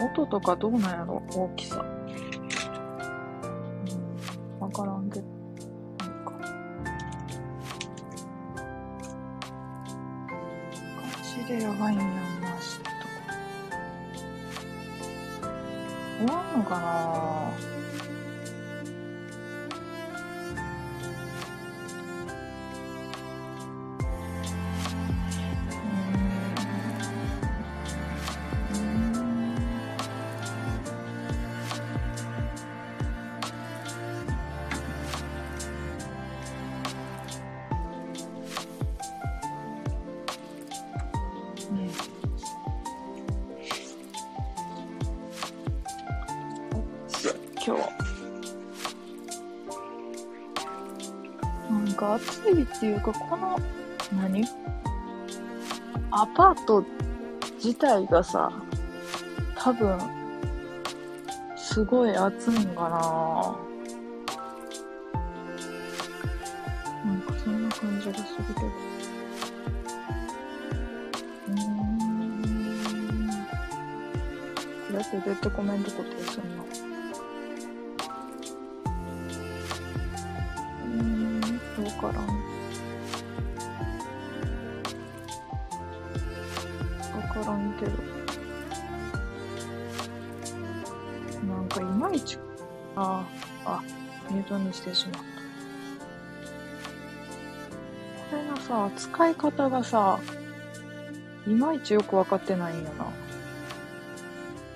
音とかどうなんやろ？大きさ。うん、わからんけど。なんか。ガチでやばいんやんな、しと。終わんのかな？いっていうかこの何？アパート自体がさ多分すごい暑いんかな。なんかそんな感じがするけど。うん。これってどうやってコメント固定するの。さ使い方がさいまいちよくわかってないんよな。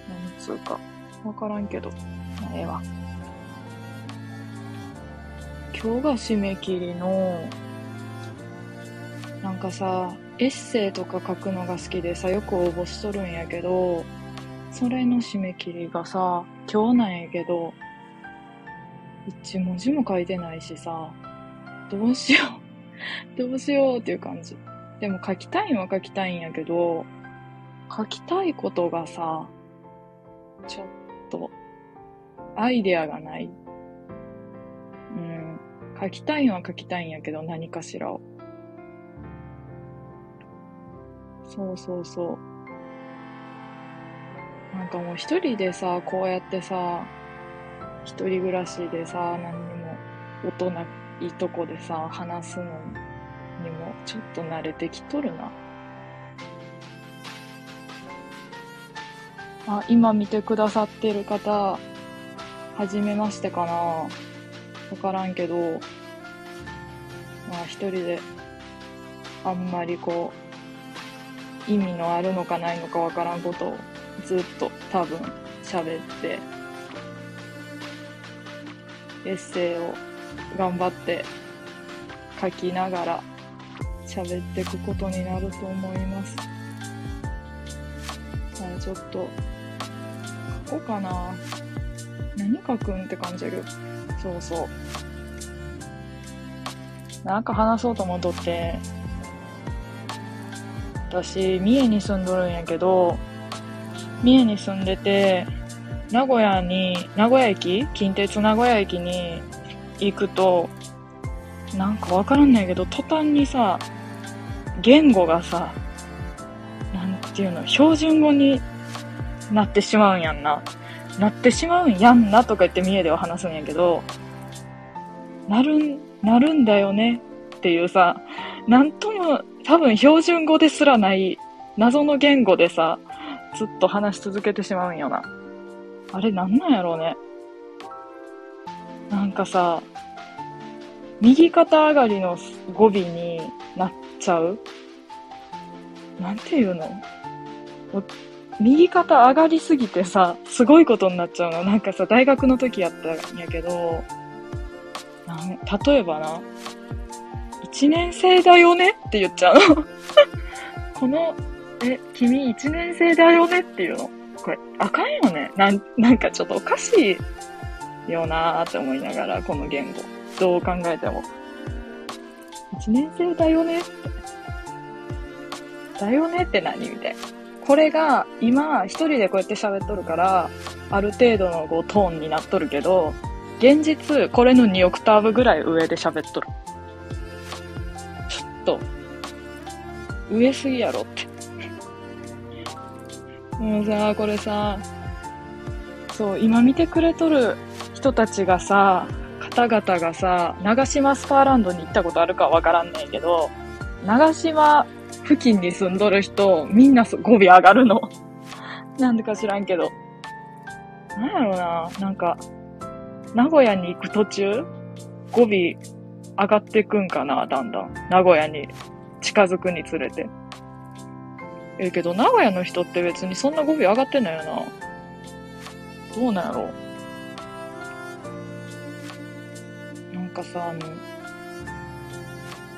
何つうかわからんけど。まあええわ。今日が締め切りのなんかさエッセイとか書くのが好きでさよく応募しとるんやけどそれの締め切りがさ今日なんやけど一文字も書いてないしさどうしよう。どうしようっていう感じ。でも書きたいんは書きたいんやけど書きたいことがさちょっとアイデアがない。うん。書きたいのは書きたいんやけど何かしらを。そうそうそう。なんかもう一人でさこうやってさ一人暮らしでさ何にも音ないとこでさ話すのにもちょっと慣れてきとるな。あ今見てくださってる方はじめましてかな。わからんけどまあ一人であんまりこう意味のあるのかないのかわからんことをずっと多分喋ってエッセイを頑張って書きながら喋っていくことになると思います。じゃあちょっと書こうかな。何書くんって感じだけど。そうそう。なんか話そうと思っとって、私、三重に住んどるんやけど、三重に住んでて、名古屋に、名古屋駅？近鉄名古屋駅に行くと、なんかわからんないけど、途端にさ、言語がさ、なんていうの、標準語になってしまうんやんな。なってしまうんやんなとか言って三重では話すんやけど、なるん、なるんだよねっていうさ、なんとも多分標準語ですらない謎の言語でさ、ずっと話し続けてしまうんよな。あれなんなんやろうね。なんかさ、右肩上がりの語尾になっちゃう？なんていうの？右肩上がりすぎてさ、すごいことになっちゃうの。なんかさ、大学の時やったんやけど、なん例えばな、一年生だよねって言っちゃうの。この、え、君一年生だよねっていうの？これ、あかんよね。なん、なんかちょっとおかしいよなーって思いながら、この言語。どう考えても。一年生だよねって。だよねって何みたいな。これが、今、一人でこうやって喋っとるから、ある程度のこうトーンになっとるけど、現実、これの2オクターブぐらい上で喋っとる。ちょっと、上すぎやろって。もうさ、これさ、そう、今見てくれとる人たちがさ、方々がさ、長島スパーランドに行ったことあるかわからんねんけど、長島付近に住んどる人、みんな語尾上がるの。なんでか知らんけど。なんやろうな、なんか、名古屋に行く途中、語尾上がってくんかな、だんだん。名古屋に近づくにつれて。ええけど、名古屋の人って別にそんな語尾上がってんのよな。どうなんやろなかさ、あの、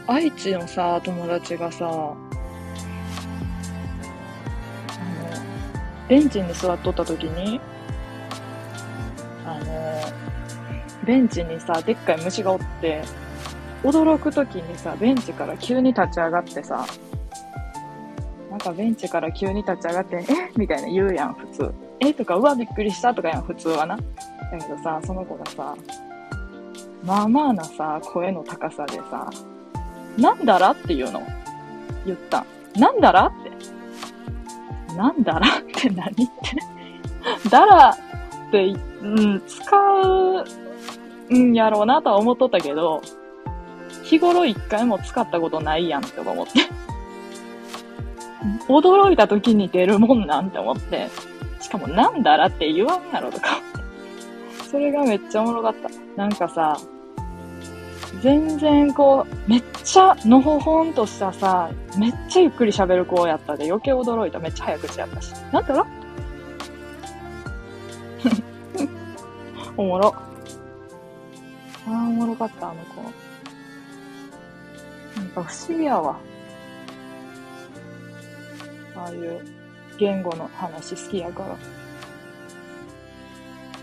愛知のさ、友達がさ、あの、ベンチに座っとった時に、あの、ベンチにさ、でっかい虫がおって、驚く時にさ、ベンチから急に立ち上がってさ、なんかベンチから急に立ち上がって、え？みたいな言うやん、普通。え？とか、うわ、びっくりしたとかやん、普通はな。だけどさ、その子がさ、まあまあなさ、声の高さでさ、なんだらって言うの。言った。なんだらって。なんだらって何ってだらって、うん、使うんやろうなとは思っとったけど、日頃一回も使ったことないやんって思って。驚いた時に出るもんなんて思って。しかもなんだらって言わんやろとか。それがめっちゃおもろかった。なんかさ、全然こう、めっちゃのほほんとしたさ、めっちゃゆっくり喋る子やったで余計驚いた。めっちゃ早口やったし。なんだろ？おもろ。ああ、おもろかった、あの子。なんか不思議やわ。ああいう言語の話好きやから。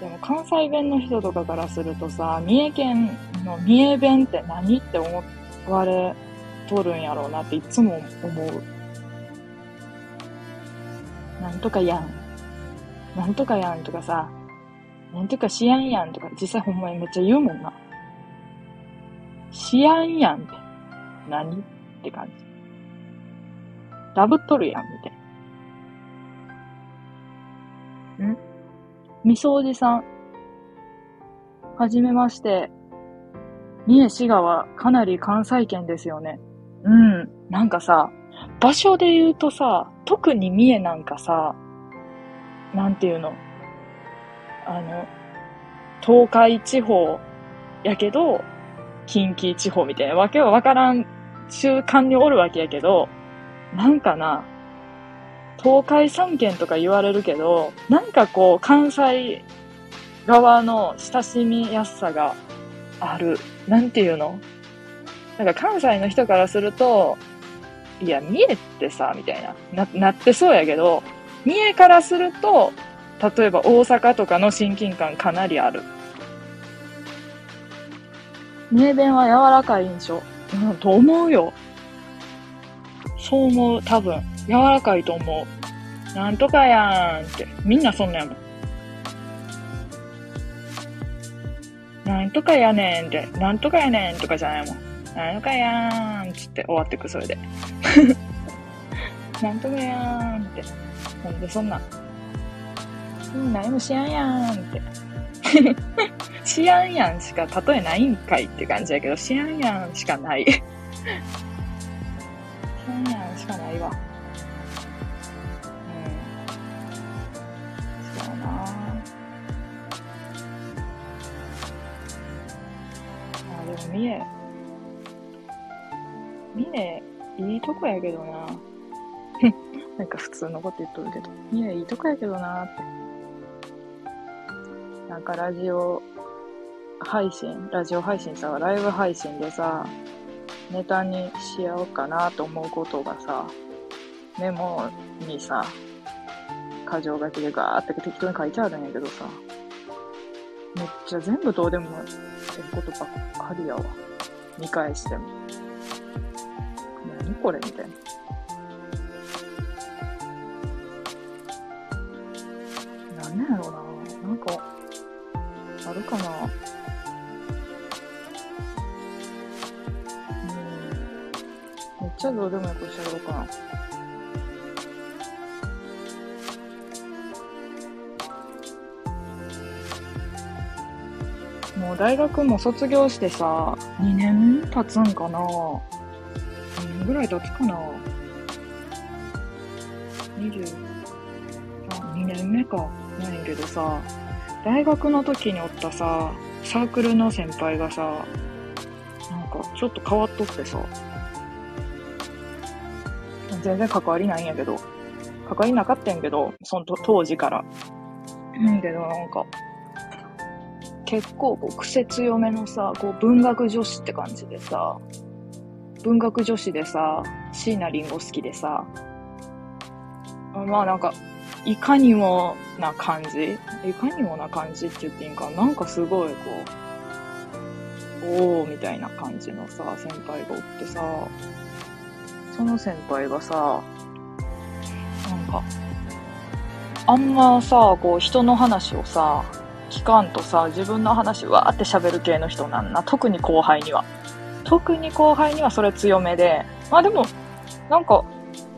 でも関西弁の人とかからするとさ、三重県の三重弁って何って思われとるんやろうなっていつも思う。なんとかやん。なんとかやんとかさ、なんとかしやんやんとか実際ほんまにめっちゃ言うもんな。しやんやんって。何って感じ。ダブっとるやん、みたいな。みそおじさん。はじめまして。三重滋賀はかなり関西圏ですよね。うん。なんかさ、場所で言うとさ、特に三重なんかさ、なんていうの？あの、東海地方やけど、近畿地方みたいなわけはわからん中間におるわけやけど、なんかな、東海三県とか言われるけど、なんかこう、関西側の親しみやすさがある。なんていうの？なんか関西の人からすると、いや、三重ってさ、みたいな、な、なってそうやけど、三重からすると、例えば大阪とかの親近感かなりある。三重弁は柔らかい印象。うん、と思うよ。そう思う、多分。柔らかいと思う。なんとかやんって。みんなそんなやもん。なんとかやねんって。なんとかやねんとかじゃないもん。なんとかやーんつって終わってく、それで。なんとかやーんって。ほんで、そんな。うん、何もしやんやんって。しやんやんしか例えないんかいって感じやけど、しやんやんしかない。しやんやんしかないわ。三重。三重、いいとこやけどな。なんか普通のこと言っとるけど。三重いいとこやけどなって。なんかラジオ配信、ラジオ配信さ、ライブ配信でさ、ネタにしようかなと思うことがさ、メモにさ、箇条書きでガーって適当に書いてあるんやけどさ、めっちゃ全部どうでもええことばっかりやわ。見返しても。何これみたいな。なんなんやろうな。なんか、あるかな。うん。めっちゃどうでもいいこと喋ろうかな。もう大学も卒業してさ、2年経つんかな ?2 年ぐらい経つかな ?20、2年目か。ないけどさ、大学の時におったさ、サークルの先輩がさ、なんかちょっと変わっとってさ、全然関わりないんやけど、関わりなかったんやけど、その当時から。うんけどなんか、結構こう癖強めのさ、こう文学女子って感じでさ、文学女子でさ、椎名林檎好きでさ、まあなんか、いかにもな感じいかにもな感じって言っていいんかなんかすごいこう、おーみたいな感じのさ、先輩がおってさ、その先輩がさ、なんか、あんまさ、こう人の話をさ、聞かんとさ、自分の話わーって喋る系の人なんな。特に後輩には。特に後輩にはそれ強めで。まあでも、なんか、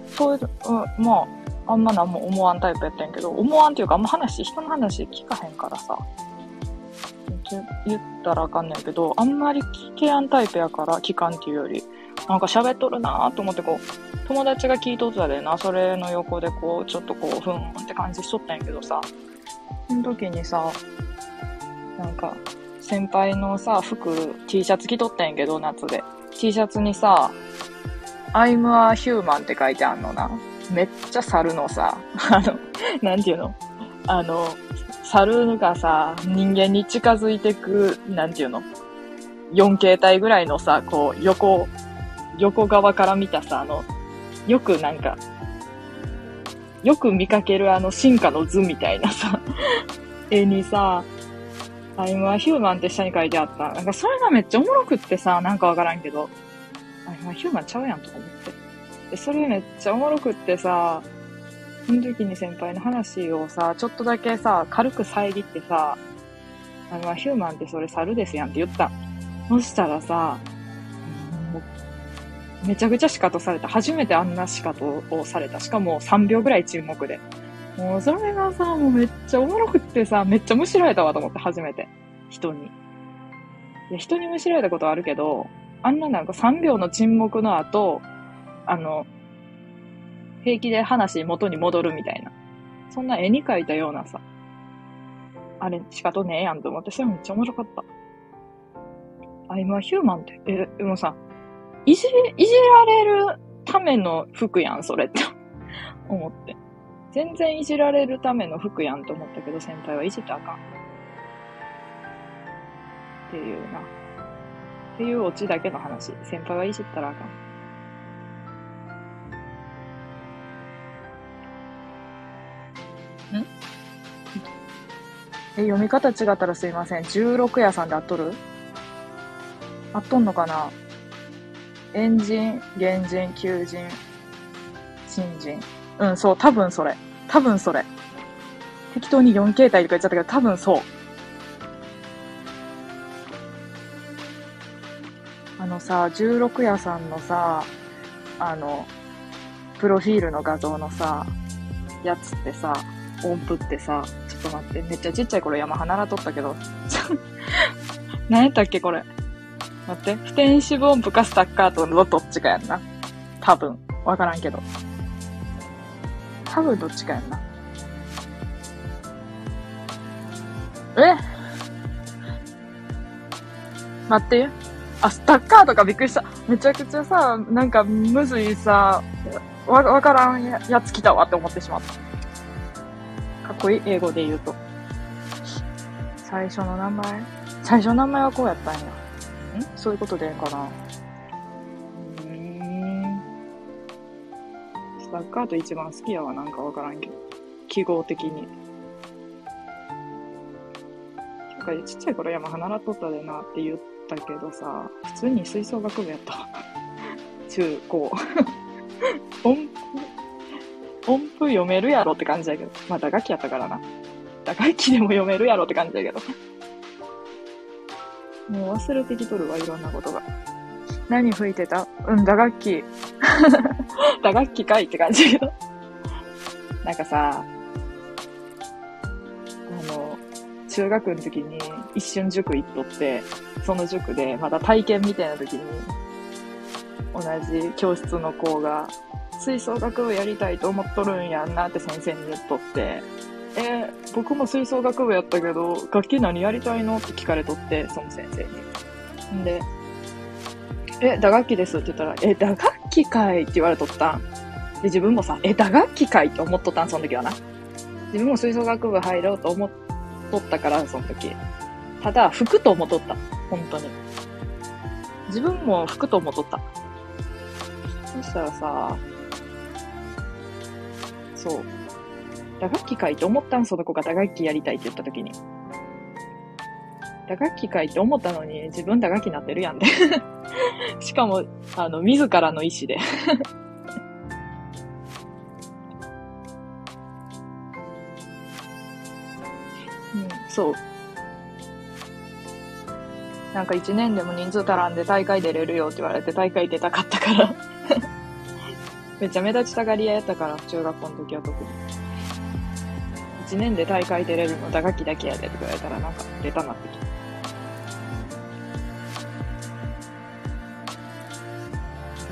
そういう、うん、まあ、あんま何も思わんタイプやったんやけど、思わんっていうかあんま話、人の話聞かへんからさ。言ったらあかんねんけど、あんまり聞けやんタイプやから、聞かんっていうより、なんか喋っとるなーと思ってこう、友達が聞いとったでな、それの横でこう、ちょっとこう、ふんって感じしとったんやけどさ、その時にさ、なんか、先輩のさ、服、T シャツ着とったんやけど、夏で。T シャツにさ、I'm a human って書いてあんのな。めっちゃ猿のさ、あの、なんていうの？あの、猿がさ、人間に近づいてく、なんていうの ?4 形態ぐらいのさ、こう、横、横側から見たさ、あの、よくなんか、よく見かけるあの進化の図みたいなさ、絵にさ、I'm a human って下に書いてあった。なんかそれがめっちゃおもろくってさ、なんかわからんけど、I'm a human ちゃうやんとか思って。で、それめっちゃおもろくってさ、その時に先輩の話をさ、ちょっとだけさ、軽く遮ってさ、I'm a human ってそれ猿ですやんって言った。そしたらさ、めちゃくちゃ仕方された。初めてあんな仕方をされた。しかも3秒ぐらい沈黙で。もうそれがさ、もうめっちゃおもろくってさ、めっちゃむしられたわと思って、初めて。人に。いや、人にむしられたことあるけど、あんななんか3秒の沈黙の後、あの、平気で話元に戻るみたいな。そんな絵に描いたようなさ、あれ、仕方ねえやんと思って、それめっちゃ面白かった。あ、今、ヒューマンって、え、でもさ、いじ、いじられるための服やん、それって 思って。全然いじられるための服やんと思ったけど、先輩はいじったあかん。っていうな。っていうオチだけの話。先輩はいじったらあかん。ん？え、読み方違ったらすいません。16屋さんで合っとる？合っとんのかな？エンジン、原人、求人、新人。うん、そう、多分それ。多分それ。適当に4形態とか言っちゃったけど、多分そう。あのさ、16屋さんのさ、あの、プロフィールの画像のさ、やつってさ、音符ってさ、ちょっと待って、めっちゃちっちゃい頃山離らとったけど、何やったっけこれ。待って。不転子分音符かスタッカートのどっちかやんな。多分。わからんけど。多分どっちかやんな。え？待ってあ、スタッカーとかびっくりした。めちゃくちゃさ、なんかむずいさ、わ、わからんややつ来たわって思ってしまった。かっこいい？英語で言うと。最初の名前？最初の名前はこうやったんや。そういうことでかな。うん。スタッカート一番好きやわ、なんかわからんけど。記号的に。なんかちっちゃい頃山離らっとったでなって言ったけどさ、普通に吹奏楽部やった。中高。音符、音符読めるやろって感じだけど。まあ打楽器やったからな。打楽器でも読めるやろって感じだけど。もう忘れてきとるわ、いろんなことが。何吹いてた？うん、打楽器。打楽器かいって感じ。なんかさ、あの、中学の時に一瞬塾行っとって、その塾でまだ体験みたいな時に、同じ教室の子が、吹奏楽部やりたいと思っとるんやんなって先生に言っとって、えー、僕も吹奏楽部やったけど、楽器何やりたいのって聞かれとって、その先生に。んで、え、打楽器ですって言ったら、え、打楽器かいって言われとったん。で、自分もさ、え、打楽器かいって思っとったん、その時はな。自分も吹奏楽部入ろうと思っとったから、その時。ただ、服と思っとった。本当に。自分も服と思っとった。そしたらさ、そう。打楽器かいって思ったん、その子が打楽器やりたいって言った時に。打楽器かいって思ったのに、自分打楽器なってるやんで しかも、あの、自らの意思で うん、そう。なんか一年でも人数足らんで大会出れるよって言われて大会出たかったから めっちゃ目立ちたがり屋やったから、中学校の時は特に。一年で大会出れるの打楽器だけやでって言われたらなんか出たなってきた。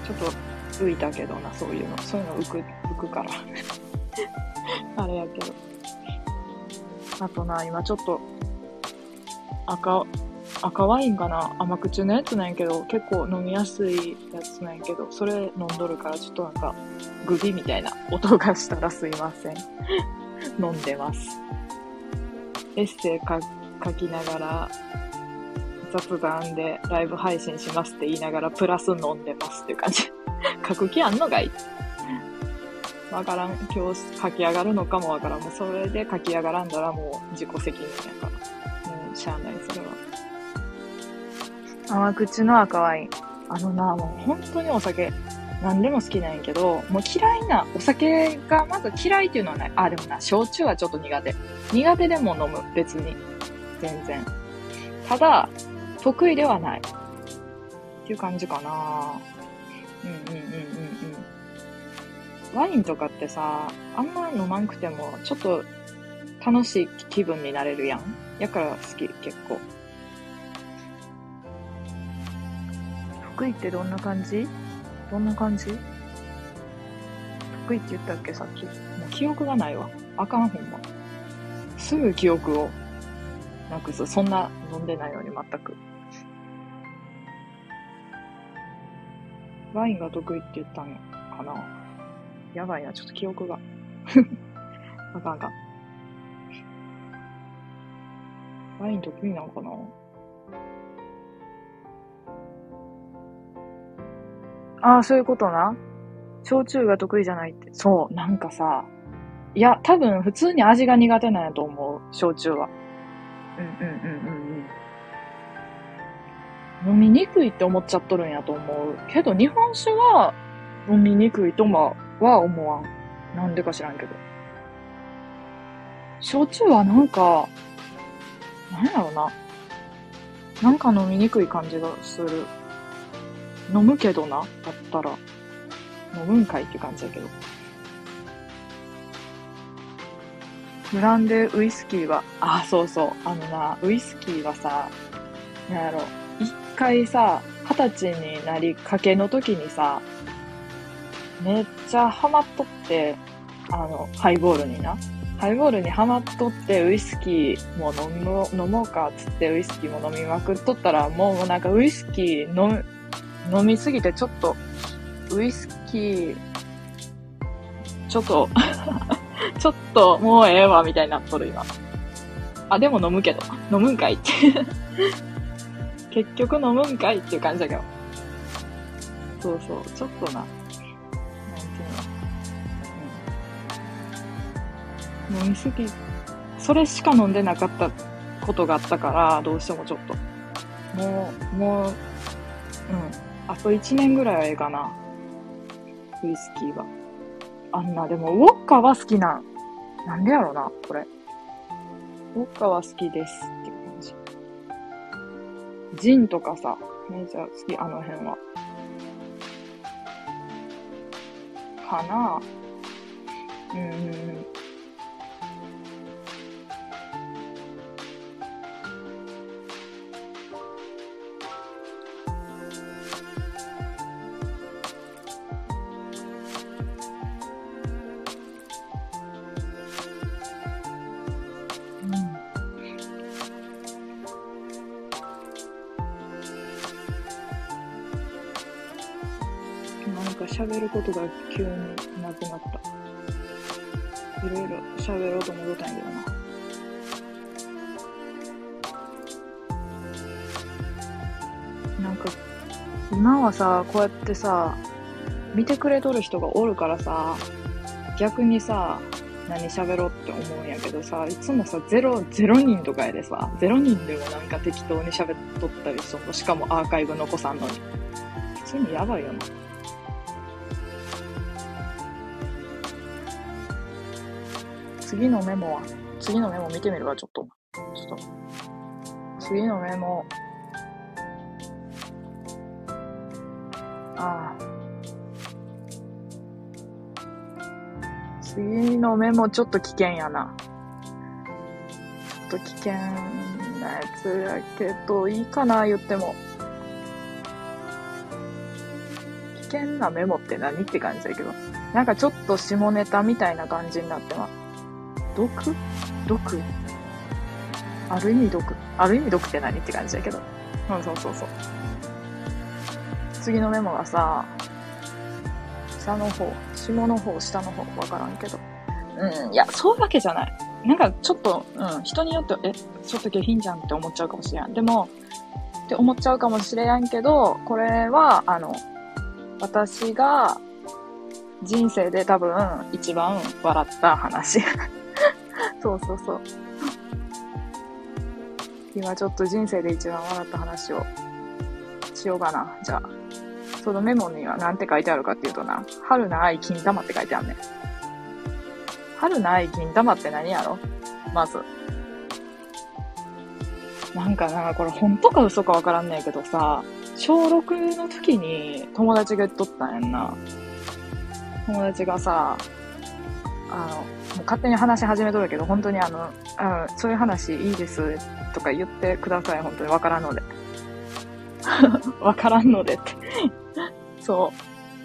ちょっと浮いたけどな、そういうの。そういうの浮く、浮くから あれやけど。あとな、今ちょっと、赤、赤ワインかな？甘口のやつなんやけど、結構飲みやすいやつなんやけど、それ飲んどるからちょっとなんか、グビみたいな音がしたらすいません。飲んでます。エッセイ書きながら、雑談でライブ配信しますって言いながら、プラス飲んでますっていう感じ。書く気あんのがい？い。わからん。今日書き上がるのかもわからん。もうそれで書き上がらんだらもう自己責任やから。もうしゃあない、それは。甘口の赤ワイン。あのな、もう本当にお酒、何でも好きなんやけど、もう嫌いな、お酒がまず嫌いっていうのはない。あ、でもな、焼酎はちょっと苦手。苦手でも飲む、別に。全然。ただ、得意ではない。っていう感じかなうんうんうんうんうん。ワインとかってさ、あんま飲まんくても、ちょっと楽しい気分になれるやん。やから好き、結構。得意ってどんな感じ？どんな感じ？得意って言ったっけ？さっき。もう記憶がないわ。あかんほんま。すぐ記憶をなくす。そんな飲んでないのに全く。ワインが得意って言ったんかな？やばいな、ちょっと記憶が。あかんあかん。ワイン得意なのかな？ああ、そういうことな。焼酎が得意じゃないって。そう、なんかさ、いや、多分普通に味が苦手なんやと思う、焼酎は。うんうんうんうんうん。飲みにくいって思っちゃっとるんやと思う。けど日本酒は飲みにくいとは思わん。なんでか知らんけど。焼酎はなんか、なんやろな。なんか飲みにくい感じがする。飲むけどな、だったら。飲むんかいって感じやけど。ブランデーウイスキーは、あ、そうそう。あのな、ウイスキーはさ、なんやろ、一回さ、二十歳になりかけの時にさ、めっちゃハマっとって、あの、ハイボールにな。ハイボールにハマっとって、ウイスキーも飲もう、飲もうかっつってウイスキーも飲みまくっとったら、もうなんかウイスキー飲む飲みすぎてちょっと、ウイスキー、ちょっと ちょっともうええわ、みたいになっとる今。あ、でも飲むけど。飲むんかいって 結局飲むんかいっていう感じだけど。そうそう、ちょっとな。なんていうの。うん、飲みすぎ、それしか飲んでなかったことがあったから、どうしてもちょっと。もう、もう、うん。あと1年ぐらいはええかな。ウイスキーは。あんな、でも、ウォッカは好きなん。なんでやろな、これ。ウォッカは好きですって感じ。ジンとかさ、めっちゃ好き、あの辺は。かなうん。ことが急になくなった。いろいろ喋ろうと思ったんやけどな。なんか、今はさ、こうやってさ、見てくれとる人がおるからさ、逆にさ、何喋ろうって思うんやけどさ、いつもさ、ゼロ、ゼロ人とかやでさ、ゼロ人でもなんか適当に喋っとったりしとしかもアーカイブ残さんのに。普通にやばいよな。次のメモは、次のメモ見てみるわ、ちょっと。ちょっと。次のメモ。ああ。次のメモちょっと危険やな。ちょっと危険なやつやけど、いいかな、言っても。危険なメモって何って感じだけど。なんかちょっと下ネタみたいな感じになってます。毒？毒？ある意味毒？ある意味毒って何って感じだけど。うん、そうそうそう。次のメモがさ、下の方、下の方、下の方、わからんけど。うん、いや、そういうわけじゃない。なんかちょっと、うん、人によって、え、ちょっと下品じゃんって思っちゃうかもしれん。でも、って思っちゃうかもしれんけど、これは、あの、私が人生で多分一番笑った話。そうそうそう。今ちょっと人生で一番笑った話をしようかな。じゃあ。そのメモには何て書いてあるかっていうとな、春の愛金玉って書いてあるね。春の愛金玉って何やろ？まず。なんかな、これ本当か嘘かわからんねえけどさ、小6の時に友達が言っとったんやんな。友達がさ、あの、勝手に話し始めとるけど、本当にあの、あそういう話いいですとか言ってください、本当にわからんので。わからんのでってそ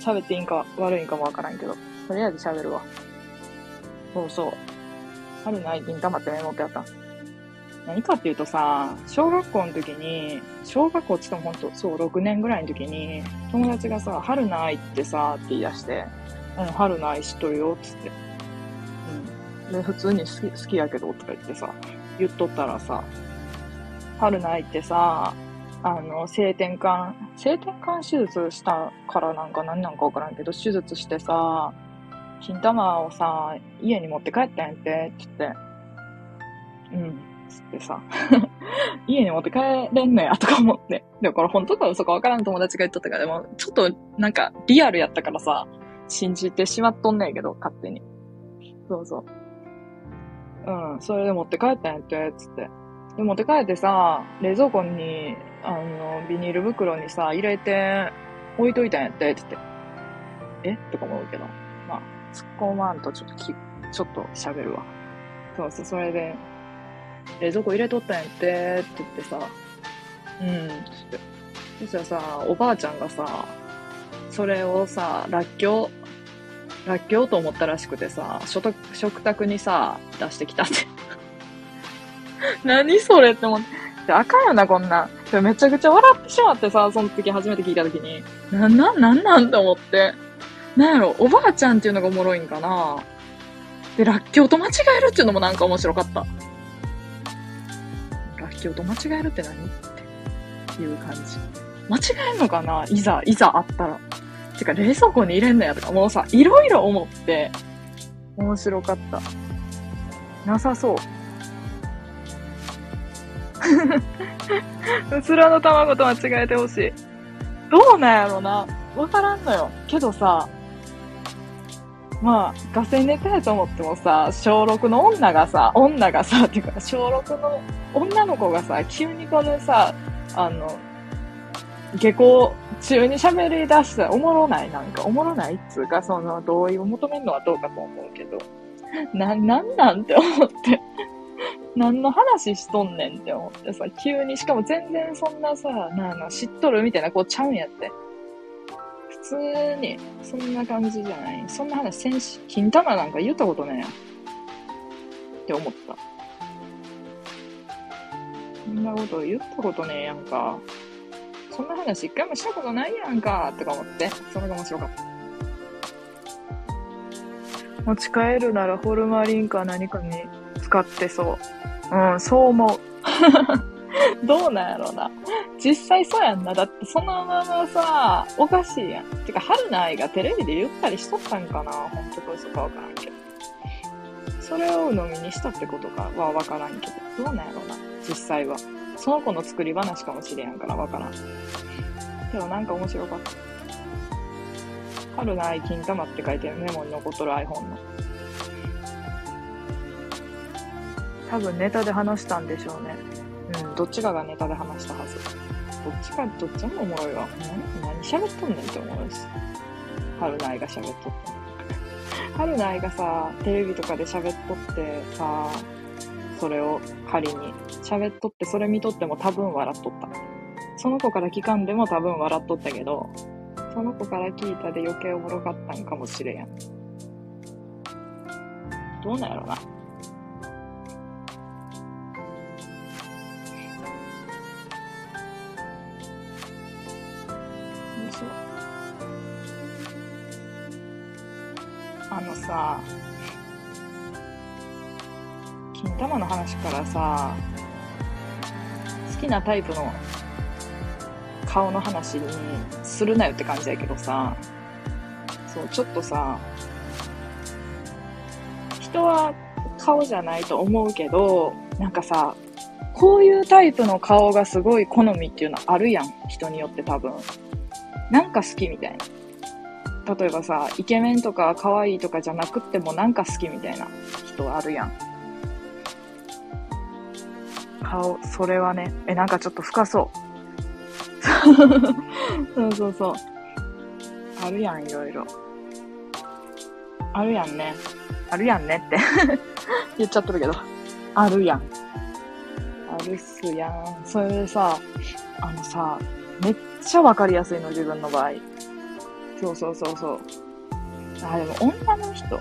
う。喋っていいんか悪いんかもわからんけど。とりあえず喋るわ。そうそう。春の愛金黙ってメモってあった。何かっていうとさ、小学校の時に、小学校って言ってもほんと、そう、6年ぐらいの時に、友達がさ、春の愛ってさ、って言い出して、うん、春の愛知っとるよ、っつって。で、普通に好き好きやけど、とか言ってさ、言っとったらさ、春の愛ってさ、あの、性転換、性転換手術したからなんか何なんかわからんけど、手術してさ、金玉をさ、家に持って帰ったんやって、って言って。うん、つってさ。家に持って帰れんのや、とか思って。でもこれ本当か嘘かわからん友達が言っとったから、でも、ちょっとなんかリアルやったからさ、信じてしまっとんねんけど、勝手に。そうそう。うん、それで持って帰ったんやって、つって。で、持って帰ってさ、冷蔵庫にあの、ビニール袋にさ、入れて置いといたんやって、って言って。え？とか思うけど。まあ、突っ込まんとちょっとき、ちょっと喋るわ。そうそう、それで、冷蔵庫入れとったんやって、って言ってさ、うん、つって。そしたらさ、おばあちゃんがさ、それをさ、らっきょう、らっきょうと思ったらしくてさ、食卓にさ、出してきたって。何それって思って。あかんよな、こんな。めちゃくちゃ笑ってしまってさ、その時初めて聞いた時に。な、な、なんなんって思って。なんやろ、おばあちゃんっていうのがおもろいんかな。で、らっきょうと間違えるっていうのもなんか面白かった。らっきょうと間違えるって何っていう感じ。間違えんのかないざ、いざあったら。てか、冷蔵庫に入れんのやとか、もうさ、いろいろ思って、面白かった。なさそう。うつらの卵と間違えてほしい。どうなんやろな。わからんのよ。けどさ、まあ、ガセネタやと思ってもさ、小6の女がさ、女がさ、っていうか、小6の女の子がさ、急にこのさ、あの、下校中に喋り出したらおもろないなんか、おもろないっつうか、その、同意を求めるのはどうかと思うけど、な、なんなんて思って。何の話しとんねんって思ってさ、急に、しかも全然そんなさ、なあの、知っとるみたいな子ちゃうんやって。普通に、そんな感じじゃない。そんな話せんし、金玉なんか言ったことねえや。って思った。そんなこと言ったことねえやんか。そんな話一回もしたことないやんか、とか思って。それが面白かった。持ち帰るならホルマリンか何かに使ってそう。うん、そう思う。どうなんやろうな。実際そうやんな。だってそのままさ、おかしいやん。てか、春の愛がテレビで言ったりしとったんかな本当か嘘かわからんけど。それを鵜呑みにしたってことかはわからんけど。どうなんやろうな。実際は。その子の作り話かもしれんからわからん。けどなんか面白かった。春の愛金玉って書いてるメモに残っとる iPhone の。多分ネタで話したんでしょうね。うん、どっちかがネタで話したはず。どっちか、どっちもおもろいわ。何、何喋っとんねんって思うし。春の愛が喋っとって。春の愛がさ、テレビとかで喋っとってさ、それを仮に喋っとってそれ見とっても多分笑っとった。その子から聞かんでも多分笑っとったけど、その子から聞いたで余計おもろかったんかもしれん。どうなんやろな。あのさ、金玉の話からさ、好きなタイプの顔の話にするなよって感じやけどさ、そう、ちょっとさ、人は顔じゃないと思うけど、なんかさ、こういうタイプの顔がすごい好みっていうのあるやん。人によって多分。なんか好きみたいな。例えばさ、イケメンとか可愛いとかじゃなくってもなんか好きみたいな人あるやん。顔、それはね、え、なんかちょっと深そう。そうそうそう。あるやん、いろいろ。あるやんね。あるやんねって 言っちゃってるけど。あるやん。あるっすやん。それでさ、あのさ、めっちゃわかりやすいの、自分の場合。そうそうそうそう。あ、でも女の人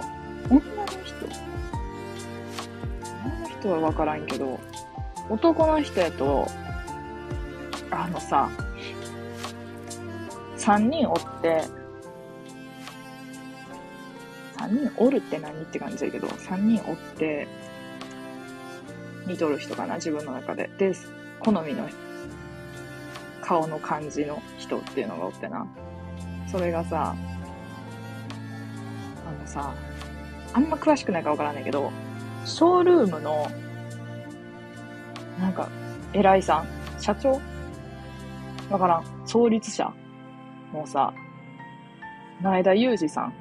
女の人女の人はわからんけど、男の人やと、あのさ、三人おって、三人おるって何って感じだけど、三人おって、似とる人かな、自分の中で。で、好みの顔の感じの人っていうのがおってな。それがさ、あのさ、あんま詳しくないかわからないけど、ショールームの、なんか、偉いさん、社長？わからん。創立者？もうさ、前田裕二さん？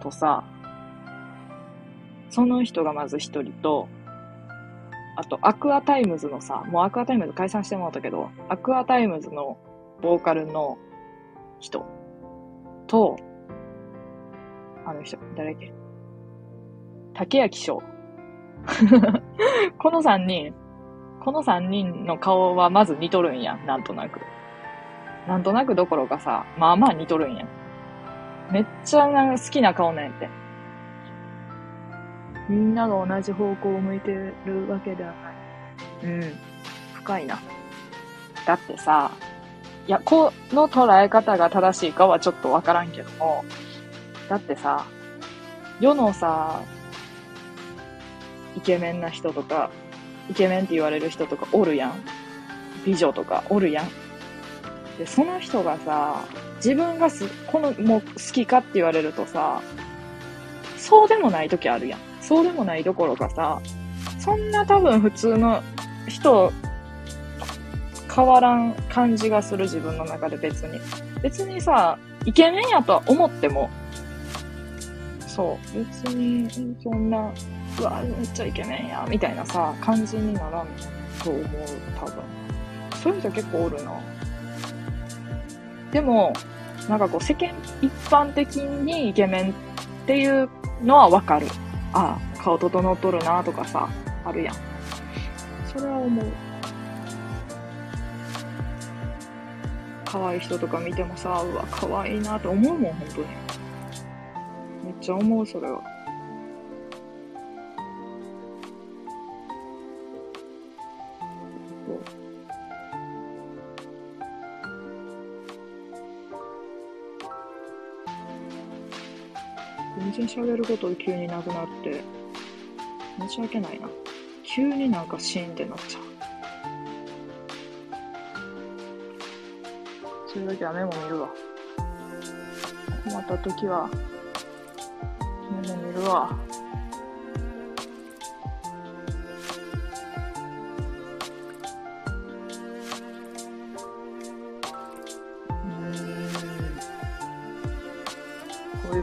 とさ、その人がまず一人と、あと、 Aqua Timez のさ、もう Aqua Timez 解散してもうたけど、 Aqua Timez のボーカルの人。と、あの人、誰だっけ？竹谷翔。この三人、この三人の顔はまず似とるんや、なんとなく。なんとなくどころかさ、まあまあ似とるんや。めっちゃ好きな顔なんやって。みんなが同じ方向を向いてるわけではない。うん。深いな。だってさ、いや、この捉え方が正しいかはちょっとわからんけども、だってさ、世のさ、イケメンな人とか、イケメンって言われる人とかおるやん。美女とかおるやん。で、その人がさ、自分がす、この、もう好きかって言われるとさ、そうでもない時あるやん。そうでもないどころかさ、そんな多分普通の人、変わらん感じがする自分の中で別に。別にさ、イケメンやとは思っても、そう、別に、そんな、うわ、めっちゃイケメンや、みたいなさ、感じにならんと思う、多分。そういう人結構おるな。でも、なんかこう、世間一般的にイケメンっていうのはわかる。ああ、顔整っとるなとかさ、あるやん。それは思う。可愛い人とか見てもさ、うわ、可愛いなって思うもん、本当に。めっちゃ思う、それは。印全然喋ること急になくなって、申し訳ないな。急になんかシーンってなっちゃう。そういう時はメモ見るわ。困った時は、メモ見るわ。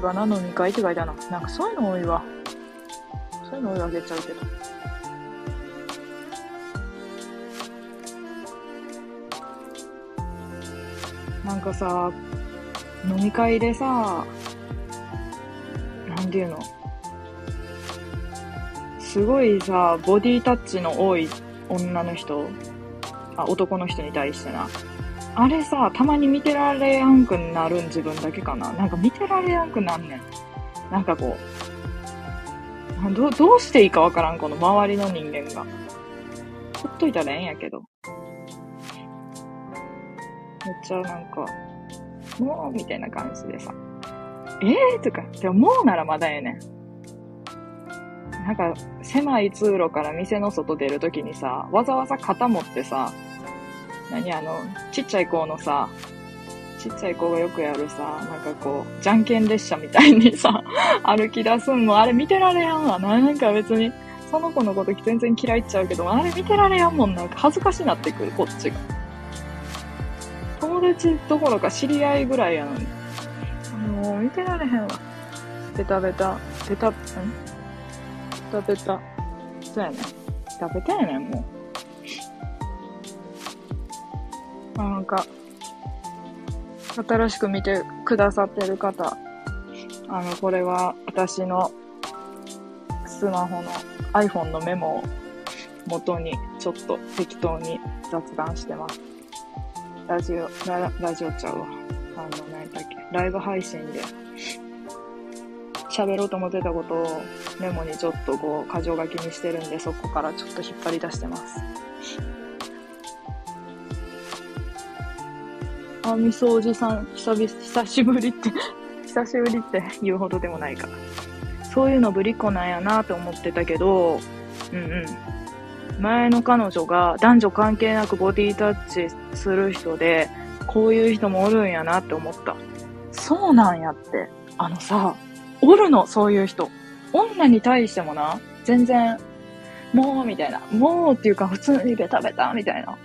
恋バナ飲み会って書いてあるな。なんかそういうの多いわ。そういうの多いあげちゃうけど。なんかさ、飲み会でさ、なんていうの？すごいさ、ボディタッチの多い女の人、あ、男の人に対してな。あれさ、たまに見てられやんくなるん自分だけかな。なんか見てられやんくなんねん。なんかこう、どどうしていいかわからん、この周りの人間が。ほっといたらええんやけど。めっちゃなんか、もうみたいな感じでさ。えーとか、でももうならまだええねん。なんか、狭い通路から店の外出るときにさ、わざわざ肩持ってさ、何あの、ちっちゃい子のさ、ちっちゃい子がよくやるさ、なんかこう、じゃんけん列車みたいにさ、歩き出すんも、あれ見てられやんわ。なんか別に、その子のこと全然嫌いっちゃうけど、あれ見てられやんもん。なんか恥ずかしなってくる、こっちが。友達どころか知り合いぐらいやのに。もう見てられへんわ。ベタベタ、ベタ、ん？ベタベタ。そうやね。ベタベタやねん、もう。なんか、新しく見てくださってる方、あの、これは私のスマホの iPhone のメモを元にちょっと適当に雑談してます。ラジオ、ララジオちゃうわ。あの、何だっけ、ライブ配信で喋ろうと思ってたことをメモにちょっとこう、箇条書きにしてるんで、そこからちょっと引っ張り出してます。あ、みそおじさん、久々、久しぶりって 久しぶりって言うほどでもないか。そういうのぶりっ子なんやなって思ってたけど、うんうん。前の彼女が男女関係なくボディタッチする人で、こういう人もおるんやなって思った。そうなんやって。あのさ、おるの、そういう人。女に対してもな、全然、もう、みたいな。もうっていうか、普通にベタベタ、みたいな。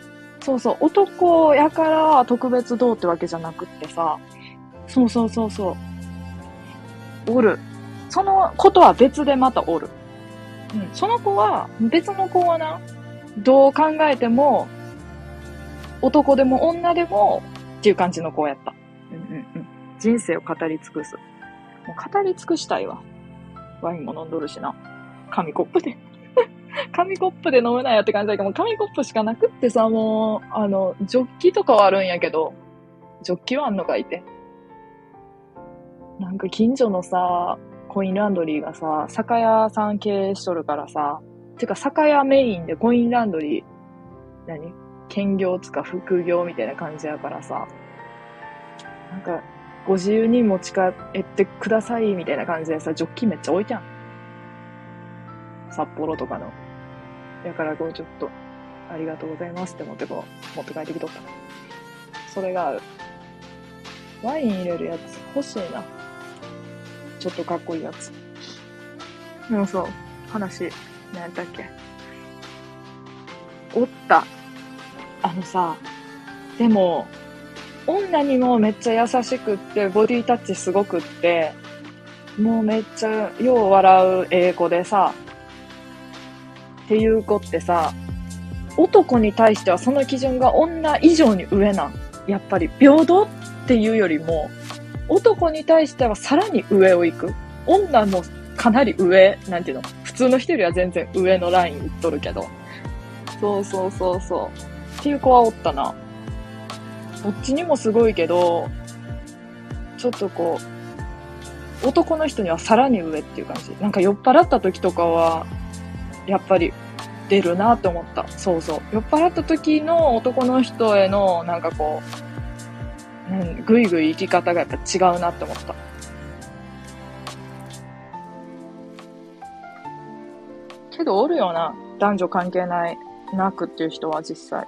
そうそう、男やから特別どうってわけじゃなくってさ、そうそうそうそう。おる。そのことは別でまたおる。うん。その子は、別の子はな、どう考えても、男でも女でもっていう感じの子やった。うんうんうん。人生を語り尽くす。もう語り尽くしたいわ。ワインも飲んどるしな。紙コップで。紙コップで飲めないやって感じだけど、もう紙コップしかなくってさ、もう、あの、ジョッキとかはあるんやけど、ジョッキはあんのかいて。なんか近所のさ、コインランドリーがさ、酒屋さん経営しとるからさ、てか酒屋メインでコインランドリー、何？兼業つか副業みたいな感じやからさ、なんか、ご自由に持ち帰ってくださいみたいな感じでさ、ジョッキめっちゃ置いてあん。札幌とかのやからこうちょっと、ありがとうございますって思ってこう、持って帰ってきとった。それが合う。ワイン入れるやつ欲しいな。ちょっとかっこいいやつ。でもそう、話、何やったっけ。おった。あのさ、でも、女にもめっちゃ優しくって、ボディタッチすごくって、もうめっちゃよう笑う英語でさ、っていう子ってさ、男に対してはその基準が女以上に上なん。やっぱり平等っていうよりも、男に対してはさらに上を行く。女もかなり上、なんていうの？普通の人よりは全然上のラインいっとるけど。そうそうそうそう。っていう子はおったな。どっちにもすごいけど、ちょっとこう、男の人にはさらに上っていう感じ。なんか酔っ払った時とかは、やっぱり出るなって思った。そうそう。酔っ払った時の男の人へのなんかこう、うん、ぐいぐい生き方がやっぱ違うなって思った。けどおるよな。男女関係ないなくっていう人は実際。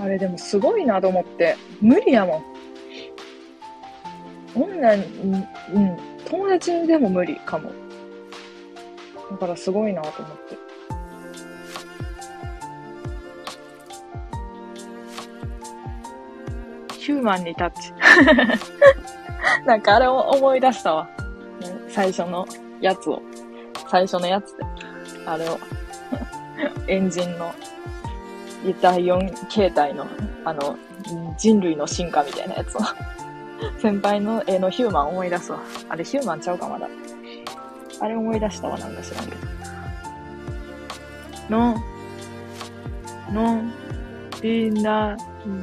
あれでもすごいなと思って。無理やもん。女に、うん、友達にでも無理かも。だからすごいなと思って。ヒューマンにタッチ。なんかあれを思い出したわ。ね最初のやつを。最初のやつで。あれを。エンジンの第4形態の、あの、人類の進化みたいなやつを。先輩の絵のヒューマン思い出すわ。あれヒューマンちゃうかまだ。あれ思い出したわ、なんか知らんけど。の、の、りな、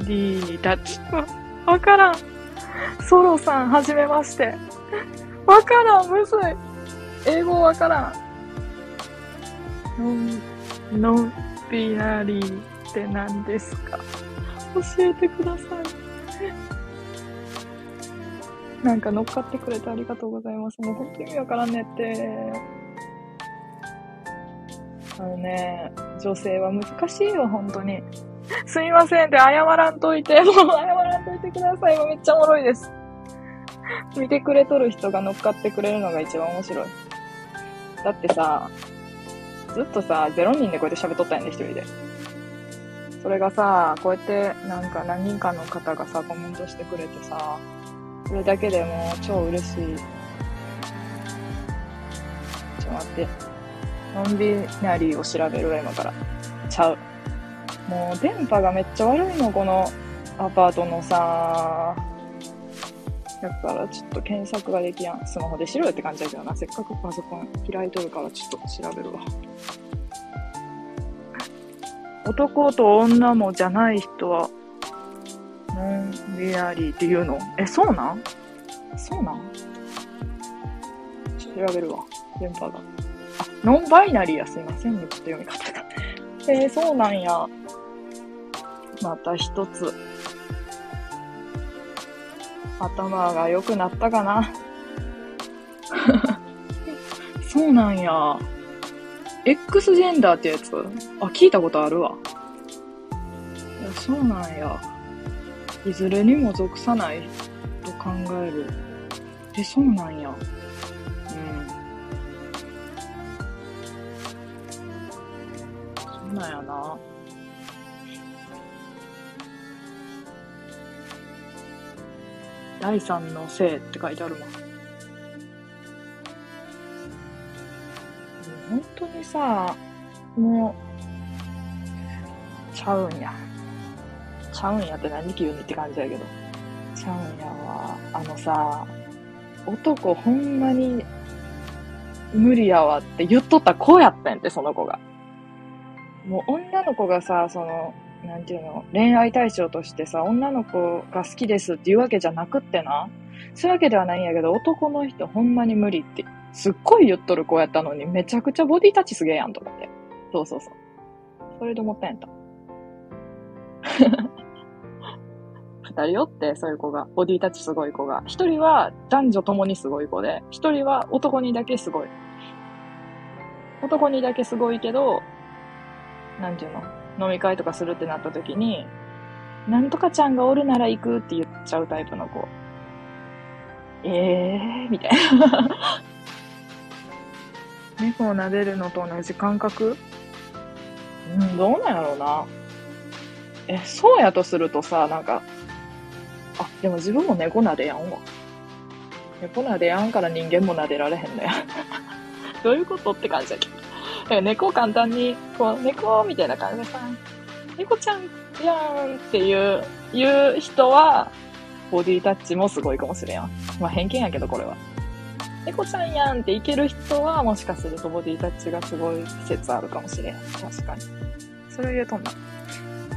りたち。わからん。ソロさん、はじめまして。わからん、むずい。英語わからん。のん、のんびなりって何ですか？教えてください。なんか乗っかってくれてありがとうございます。もう本当に意味わからんねって。あのね、女性は難しいよ、本当に。すいませんって謝らんといて、もう謝らんといてください。もうめっちゃおもろいです。見てくれとる人が乗っかってくれるのが一番面白い。だってさ、ずっとさ、0人でこうやって喋っとったんやん、一人で。それがさ、こうやってなんか何人かの方がさ、コメントしてくれてさ、それだけでもう超嬉しい。ちょっと待って。ノンビナリーを調べるわ、今から。ちゃう。もう電波がめっちゃ悪いの、このアパートのさ。だからちょっと検索ができやん。スマホでしろよって感じだけどな。せっかくパソコン開いとるからちょっと調べるわ。男と女もじゃない人は、ノンビナリーっていうの？え、そうなん？そうなん？ちょっと調べるわ。電波が。あ、ノンバイナリーや。すいませんね。ちょっと読み方が。えー、そうなんや。また一つ。頭が良くなったかな？そうなんや。X ジェンダーってやつ？あ、聞いたことあるわ。いや、そうなんや。いずれにも属さないと考える。え、そうなんや。うん。そうなんやな。第三の性って書いてあるわ。本にさ、もう、ちゃうんや。ちゃうんやって何急にって感じやけど。ちゃうんやわ。あのさ、男ほんまに無理やわって言っとった子やったんやって、その子が。もう女の子がさ、その、なんていうの、恋愛対象としてさ、女の子が好きですっていうわけじゃなくってな。そういうわけではないんやけど、男の人ほんまに無理って、すっごい言っとる子やったのに、めちゃくちゃボディタッチすげえやんと思って。そうそうそう。それで思ったんやった。二人おって、そういう子が。ボディタッチすごい子が。一人は男女ともにすごい子で、一人は男にだけすごい。男にだけすごいけど、なんていうの？飲み会とかするってなった時に、なんとかちゃんがおるなら行くって言っちゃうタイプの子。ええー、みたいな。猫を撫でるのと同じ感覚？うん、どうなんやろうな。え、そうやとするとさ、なんか、あ、でも自分も猫撫でやんわ。猫撫でやんから人間も撫でられへんのや。どういうことって感じやけど。だから猫簡単に、こう、猫みたいな感じでさ、猫ちゃんやんっていう、いう人は、ボディタッチもすごいかもしれん。まあ偏見やけど、これは。猫ちゃんやんっていける人は、もしかするとボディタッチがすごい説あるかもしれん。確かに。それを言うとんだ。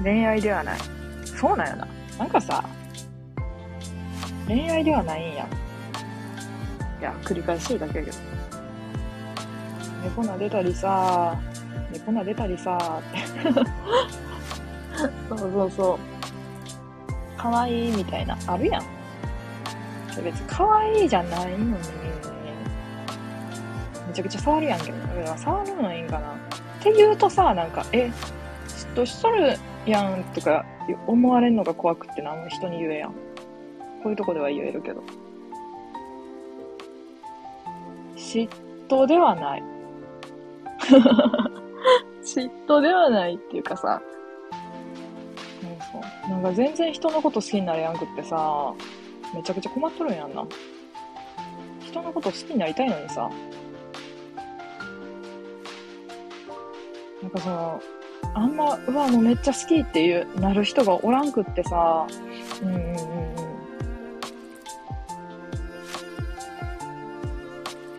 恋愛ではない。そうなんやな。なんかさ、恋愛ではないんや。いや、繰り返してるだけやけど。猫撫でたりさ、猫撫でたりさ、って。そうそうそう。可愛いみたいな、あるやん。別に可愛いじゃないのに、めちゃくちゃ触るやんけど、だから触るのいいんかな。って言うとさ、なんか、え、嫉妬しとるやんとか思われるのが怖くって何も人に言えやん。こういうとこでは言えるけど。嫉妬ではない。嫉妬ではないっていうかさ、そうそう。なんか全然人のこと好きになれやんくってさ、めちゃくちゃ困っとるんやんな。人のこと好きになりたいのにさ、なんかその、あんま、うわ、もうめっちゃ好きっていう、なる人がおらんくってさ、うんうんうん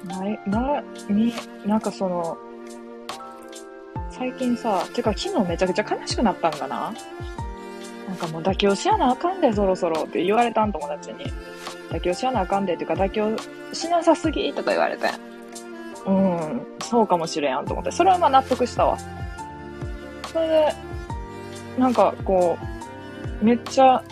うん。なれ、な、に、なんかその、最近さ、てか昨日めちゃくちゃ悲しくなったんかな？なんかもう妥協しやなあかんで、そろそろって言われたん、友達に。妥協しやなあかんでっていうか、妥協しなさすぎとか言われて。うん、そうかもしれんと思って。それはまあ納得したわ。それで、なんかこう、めっちゃ、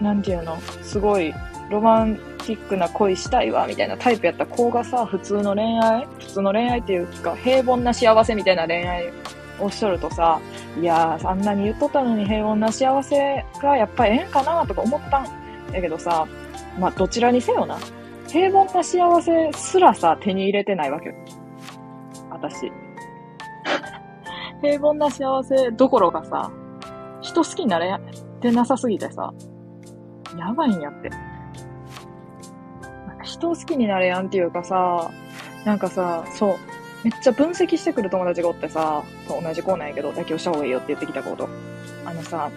なんていうの、すごいロマンティックな恋したいわ、みたいなタイプやった子がさ、普通の恋愛普通の恋愛っていうか、平凡な幸せみたいな恋愛をおっしとるとさ、いや、あんなに言っとったのに平凡な幸せがやっぱええんかなとか思ったんやけどさ、まあ、どちらにせよな。平凡な幸せすらさ、手に入れてないわけよ。私。平凡な幸せどころかさ、人好きになれてなさすぎてさ、やばいんやって。なんか人を好きになれやんっていうかさ、なんかさ、そう、めっちゃ分析してくる友達がおってさ、そう同じ子なんやけど、妥協した方がいいよって言ってきたこと。あのさ、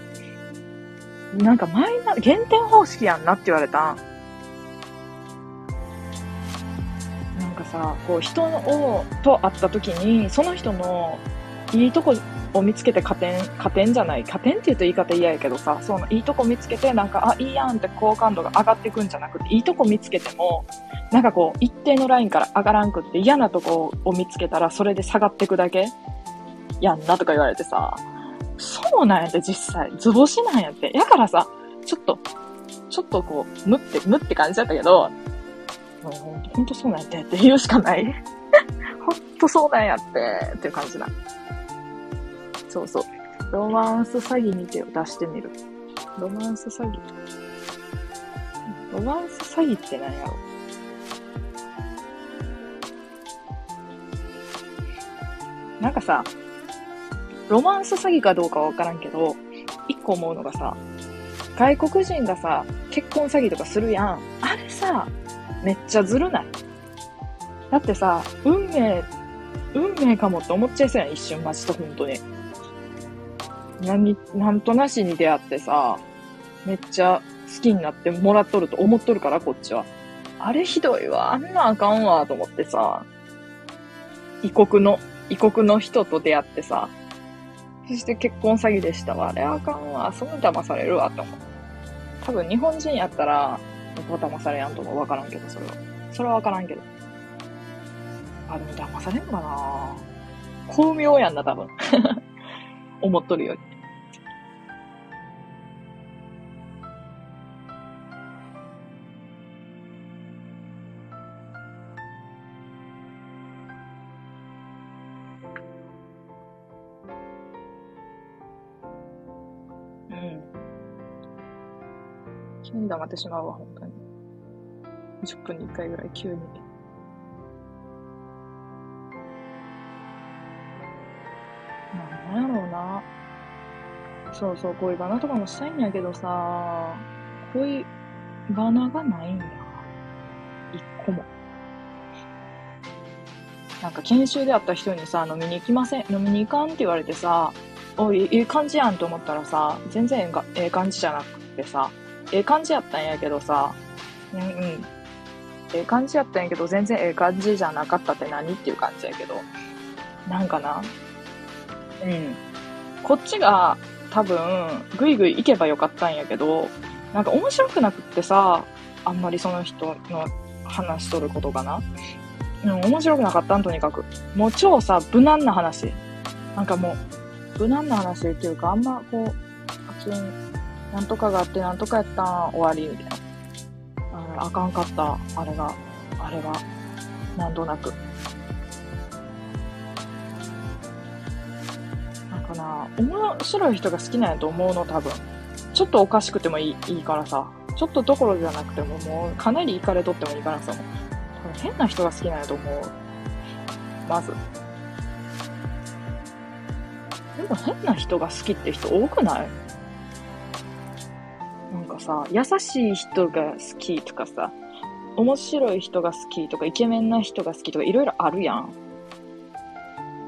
なんかマイナ、減点方式やんなって言われたんさ、こう人を、と会った時に、その人のいいとこを見つけて加点、加点じゃない、加点って言うと言い方嫌やけどさ、そのいいとこ見つけて、なんか、あ、いいやんって好感度が上がっていくんじゃなくて、いいとこ見つけても、なんかこう、一定のラインから上がらんくって嫌なとこを見つけたら、それで下がっていくだけやんなとか言われてさ、そうなんやって実際、図星なんやって。やからさ、ちょっと、ちょっとこう、無って、無って感じだったけど、もうほんとそうなんやってって言うしかない。ほんとそうなんやってっていう感じな。そうそう。ロマンス詐欺に手を出してみる。ロマンス詐欺。ロマンス詐欺って何やろなんかさ、ロマンス詐欺かどうかわからんけど、一個思うのがさ、外国人がさ、結婚詐欺とかするやん。あれさ、めっちゃずるない？だってさ、運命、運命かもって思っちゃいそうやん、一瞬マジと本当に。何、なんとなしに出会ってさ、めっちゃ好きになってもらっとると思っとるから、こっちは。あれひどいわ。あんなあかんわ、と思ってさ、異国の、異国の人と出会ってさ、そして結婚詐欺でしたわ。あれあかんわ。その騙されるわ、と思う。多分日本人やったら、騙されやんとも分からんけど、それは。それは分からんけど。あ、でも騙されんかな巧妙やんな、多分。思っとるより。急に黙ってしまうわ、本当に。10分に1回ぐらい急に。なんやろうな。そうそう、恋バナとかもしたいんやけどさ、恋バナがないんや。一個も。なんか研修で会った人にさ、飲みに行きません、飲みに行かんって言われてさ、おい、いい感じやんと思ったらさ、全然ええ感じじゃなくてさ、ええ感じやったんやけどさ、うんうん。ええ感じやったんやけど、全然ええ感じじゃなかったって何っていう感じやけど、なんかな、うん。こっちが多分、ぐいぐい行けばよかったんやけど、なんか面白くなくってさ、あんまりその人の話しとることかな。うん、面白くなかったん、とにかく。もう超さ、無難な話。なんかもう、無難な話っていうか、あんまこう、普通に、なんとかがあってなんとかやったん終わりみたいな。ああかんかった、あれが、あれが、なんとなく。なんかな、面白い人が好きなんやと思うの、多分。ちょっとおかしくてもいいいいからさ。ちょっとどころじゃなくても、もうかなりイかれとってもいいからさ、多分変な人が好きなんやと思う。まず。でも変な人が好きって人多くない？かさ、優しい人が好きとかさ、面白い人が好きとか、イケメンな人が好きとか、いろいろあるやん。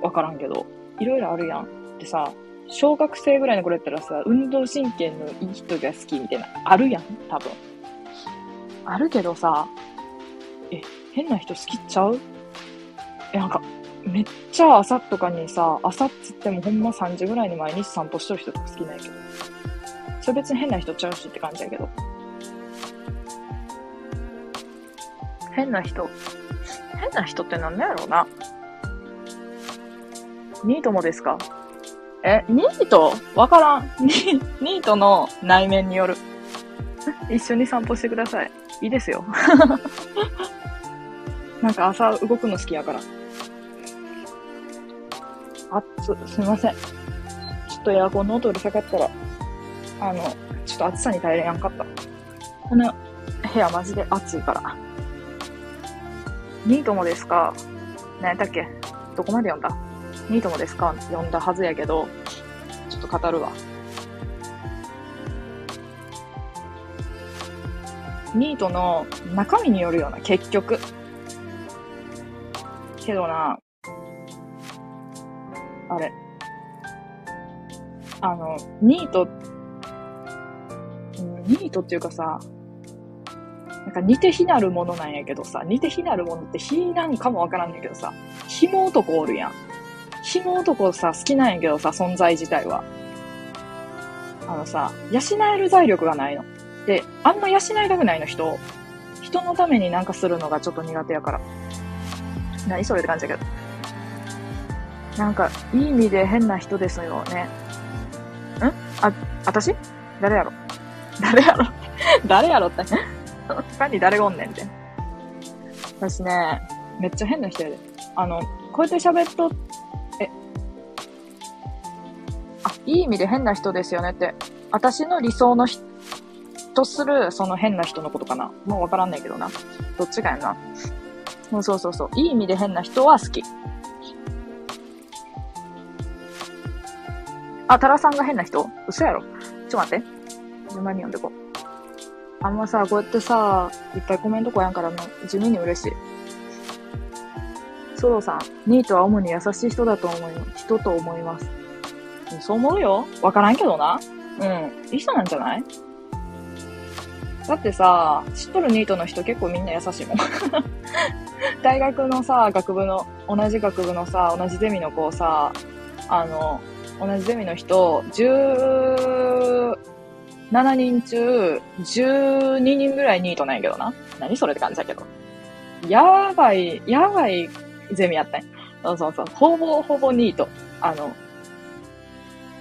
わからんけど。いろいろあるやん。でさ、小学生ぐらいの頃やったらさ、運動神経のいい人が好きみたいな、あるやん、多分。あるけどさ、え、変な人好きちゃう？え、なんか、めっちゃ朝とかにさ、朝っつってもほんま3時ぐらいに毎日散歩しとる人とか好きなんやけど。それ別に変な人ちゃうしって感じやけど。変な人。変な人ってなんだやろうな。ニートもですか？え、ニート？わからん。ニ ニートの内面による。一緒に散歩してください。いいですよ。なんか朝動くの好きやから。あっつ、すいません。ちょっとエアコンの音うるさかったら、あの、ちょっと暑さに耐えれやんかった。この部屋マジで暑いから。ニートもですか？何やったっけ？どこまで読んだ？ニートもですか？読んだはずやけど、ちょっと語るわ。ニートの中身によるような、結局。けどな、あれ。あの、ニート、ニートっていうかさ、なんか似て非なるものなんやけどさ、似て非なるものって非なんかもわからんねんけどさ、紐男おるやん。紐男さ、好きなんやけどさ、存在自体は。あのさ、養える財力がないの。で、あんま養いたくないの人。人のためになんかするのがちょっと苦手やから。何それって感じだけど。なんか、いい意味で変な人ですよね。ん？あ、あたし誰やろ？誰やろ？誰やろって他に誰がおんねんって。私ね、めっちゃ変な人やで。あの、こうやって喋っと、え、あ、いい意味で変な人ですよねって。私の理想の人とする、その変な人のことかな。もうわからんねんけどな。どっちかやな。そうそうそうそう。いい意味で変な人は好き。あ、タラさんが変な人？嘘やろ？ちょっと待って。順番に読んでこう。あんまさ、こうやってさ、いっぱいコメント来やんからもう地味に嬉しい。ソロさん、ニートは主に優しい人だと思い。人と思います。そう思うよ。わからんけどな。うん。いい人なんじゃない？だってさ、知っとるニートの人結構みんな優しいもん。大学のさ、学部の、同じ学部のさ、同じゼミの子をさ、あの、同じゼミの人、7人中、12人ぐらいニートなんやけどな。何それって感じだけど。やばい、やばいゼミやったんそうそうそう。ほぼほぼニート。あの、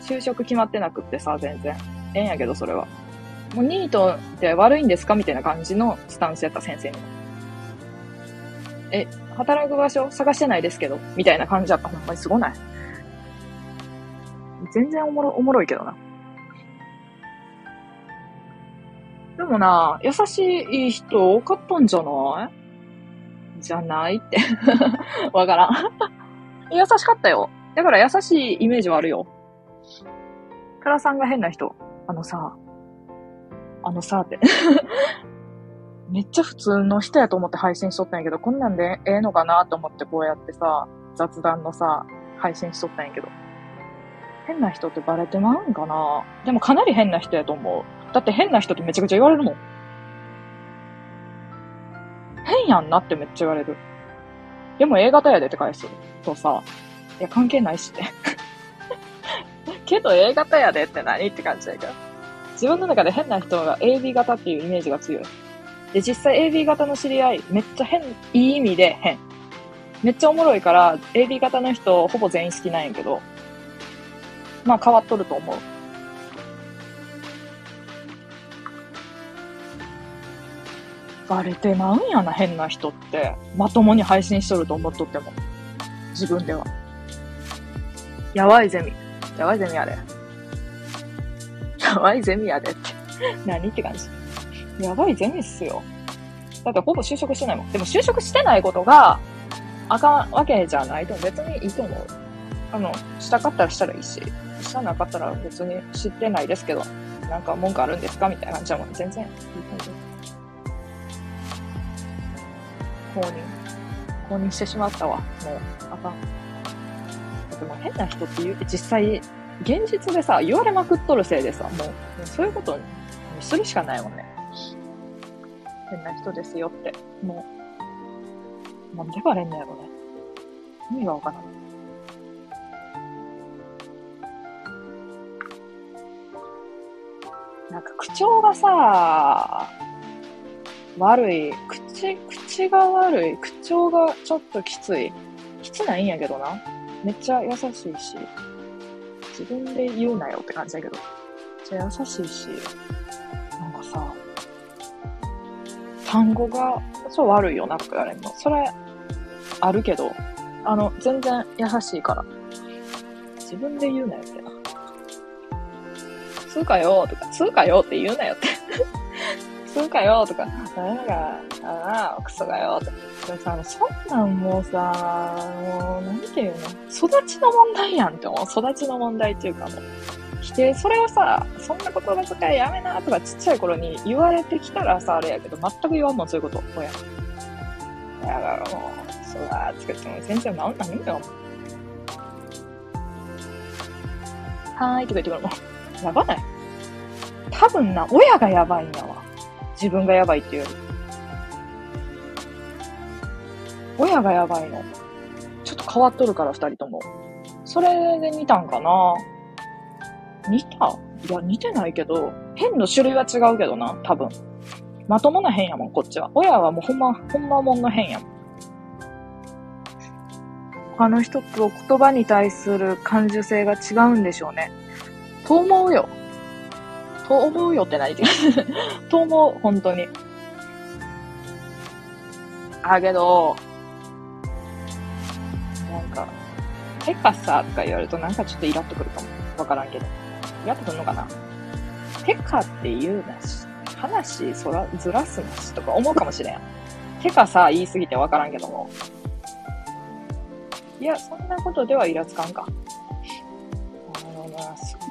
就職決まってなくってさ、全然。ええんやけど、それは。もうニートって悪いんですかみたいな感じのスタンスやった先生にも。え、働く場所探してないですけど、みたいな感じだった。ほんまにすごない？全然おもろ、おもろいけどな。でもな、優しい人多かったんじゃない？じゃないって わからん優しかったよ。だから優しいイメージはあるよ。カラさんが変な人。あのさ、あのさって めっちゃ普通の人やと思って配信しとったんやけど、こんなんでええのかなと思ってこうやってさ、雑談のさ、配信しとったんやけど。変な人ってバレてまうんかな？でもかなり変な人やと思う。だって変な人ってめちゃくちゃ言われるもん。変やんなってめっちゃ言われる。でも A 型やでって返すとさ、いや関係ないしって。けど A 型やでって何って感じだけど。自分の中で変な人が AB 型っていうイメージが強い。で、実際 AB 型の知り合い、めっちゃ変、いい意味で変。めっちゃおもろいから、AB 型の人ほぼ全員好きなんやけど、まあ変わっとると思う。バレてまうんやな、変な人って。まともに配信しとると思っとっても。自分では。やばいゼミ。やばいゼミやで。やばいゼミやでって。何って感じ。やばいゼミっすよ。だってほぼ就職してないもん。でも就職してないことが、あかんわけじゃないと別にいいと思う。あの、したかったらしたらいいし、したなかったら別に知ってないですけど、なんか文句あるんですか？みたいな感じはもう全然いいと思う。公認。公認してしまったわ。もう、あかん。だってもう変な人って言う、実際、現実でさ、言われまくっとるせいでさ、もう、もうそういうことにするしかないもんね。変な人ですよって。もう、なんでバレんのやろね。意味がわからん。なんか口調がさ、悪い。口、口口が悪い。口調がちょっときつい。きつないんやけどな。めっちゃ優しいし。自分で言うなよって感じだけど。めっちゃ優しいし。なんかさ、単語がそう悪いよなとか言われるの。それ、あるけど、あの、全然優しいから。自分で言うなよってな。つうかよとか、つうかよって言うなよって。つうかよとか、なんか、ああ、クソがよとか。でもさ、そんなんもうさ、もう、なんていうの？育ちの問題やんって思う。育ちの問題っていうかもう。否定、それをさ、そんな言葉遣いやめなとかちっちゃい頃に言われてきたらさ、あれやけど、全く言わんもん、そういうこと。親。だからもう、そうだ、つけても全然なんないんだよ。はーいとか言ってくるもん。やばない？多分な、親がやばいんやわ。自分がやばいっていうより。親がやばいの。ちょっと変わっとるから、二人とも。それで見たんかな似た？いや、似てないけど、変の種類は違うけどな、多分。まともな変やもん、こっちは。親はもうほんま、ほんまもんの変やもん。他の人と言葉に対する感受性が違うんでしょうね。と思うよ。と思うよって何 と思う、本当に。あ、けど、なんか、てかさ、とか言われるとなんかちょっとイラッとくるかも。わからんけど。イラッとくるのかな？てかって言うなし、話そら、ずらすなしとか思うかもしれん。てかさ、言いすぎてわからんけども。いや、そんなことではイラつかんか。あのな、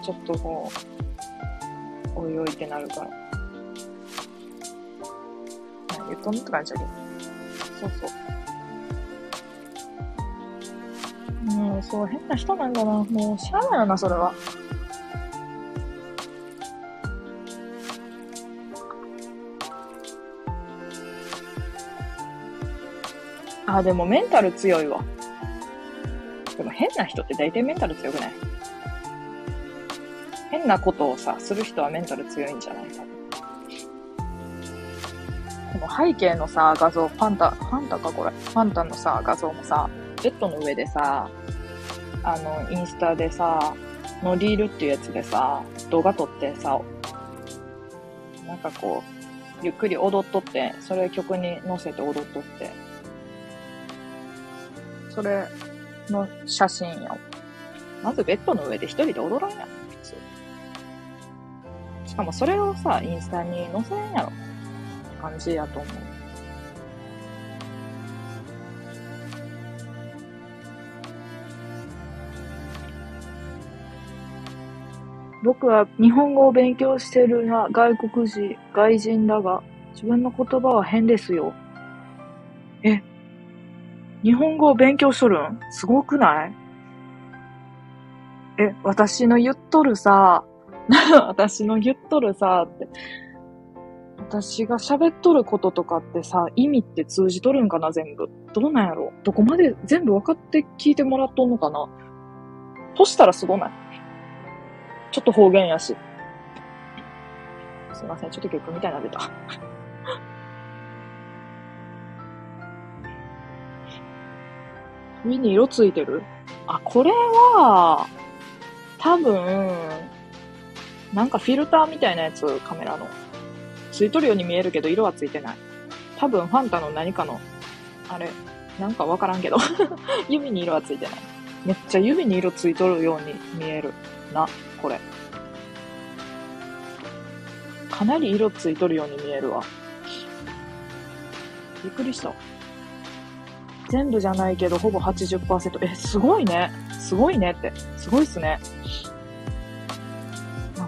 ちょっとこう、おいおいってなるから。言っとんって感じだけど。そうそう。もう、そう、変な人なんだな。もう、しゃあないよな、それは。あ、でもメンタル強いわ。でも変な人って大体メンタル強くない？変なことをさ、する人はメンタル強いんじゃない多分。この背景のさ、画像、ファンタ、ファンタかこれ？ファンタのさ、画像もさ、ベッドの上でさ、あの、インスタでさ、のリールっていうやつでさ、動画撮ってさ、なんかこう、ゆっくり踊っとって、それ曲に乗せて踊っとって、それの写真や。まずベッドの上で一人で踊らんやん。しかもそれをさ、インスタに載せんやろ。って感じやと思う。僕は日本語を勉強してるが外国人、外人だが、自分の言葉は変ですよ。え、日本語を勉強しとるん？すごくない？え、私の言っとるさ、私の言っとるさ、って。私が喋っとることとかってさ、意味って通じとるんかな全部。どうなんやろどこまで全部分かって聞いてもらっとんのかなとしたらすごないちょっと方言やし。すいません、ちょっと曲みたいなの出た。上に色ついてる？あ、これは、多分、なんかフィルターみたいなやつ、カメラの。ついとるように見えるけど、色はついてない。多分ファンタの何かの、あれ、なんかわからんけど 指に色はついてない。めっちゃ指に色ついとるように見えるな、これ。かなり色ついとるように見えるわ。びっくりした。全部じゃないけど、ほぼ80%。え、すごいね。すごいねって。すごいっすね。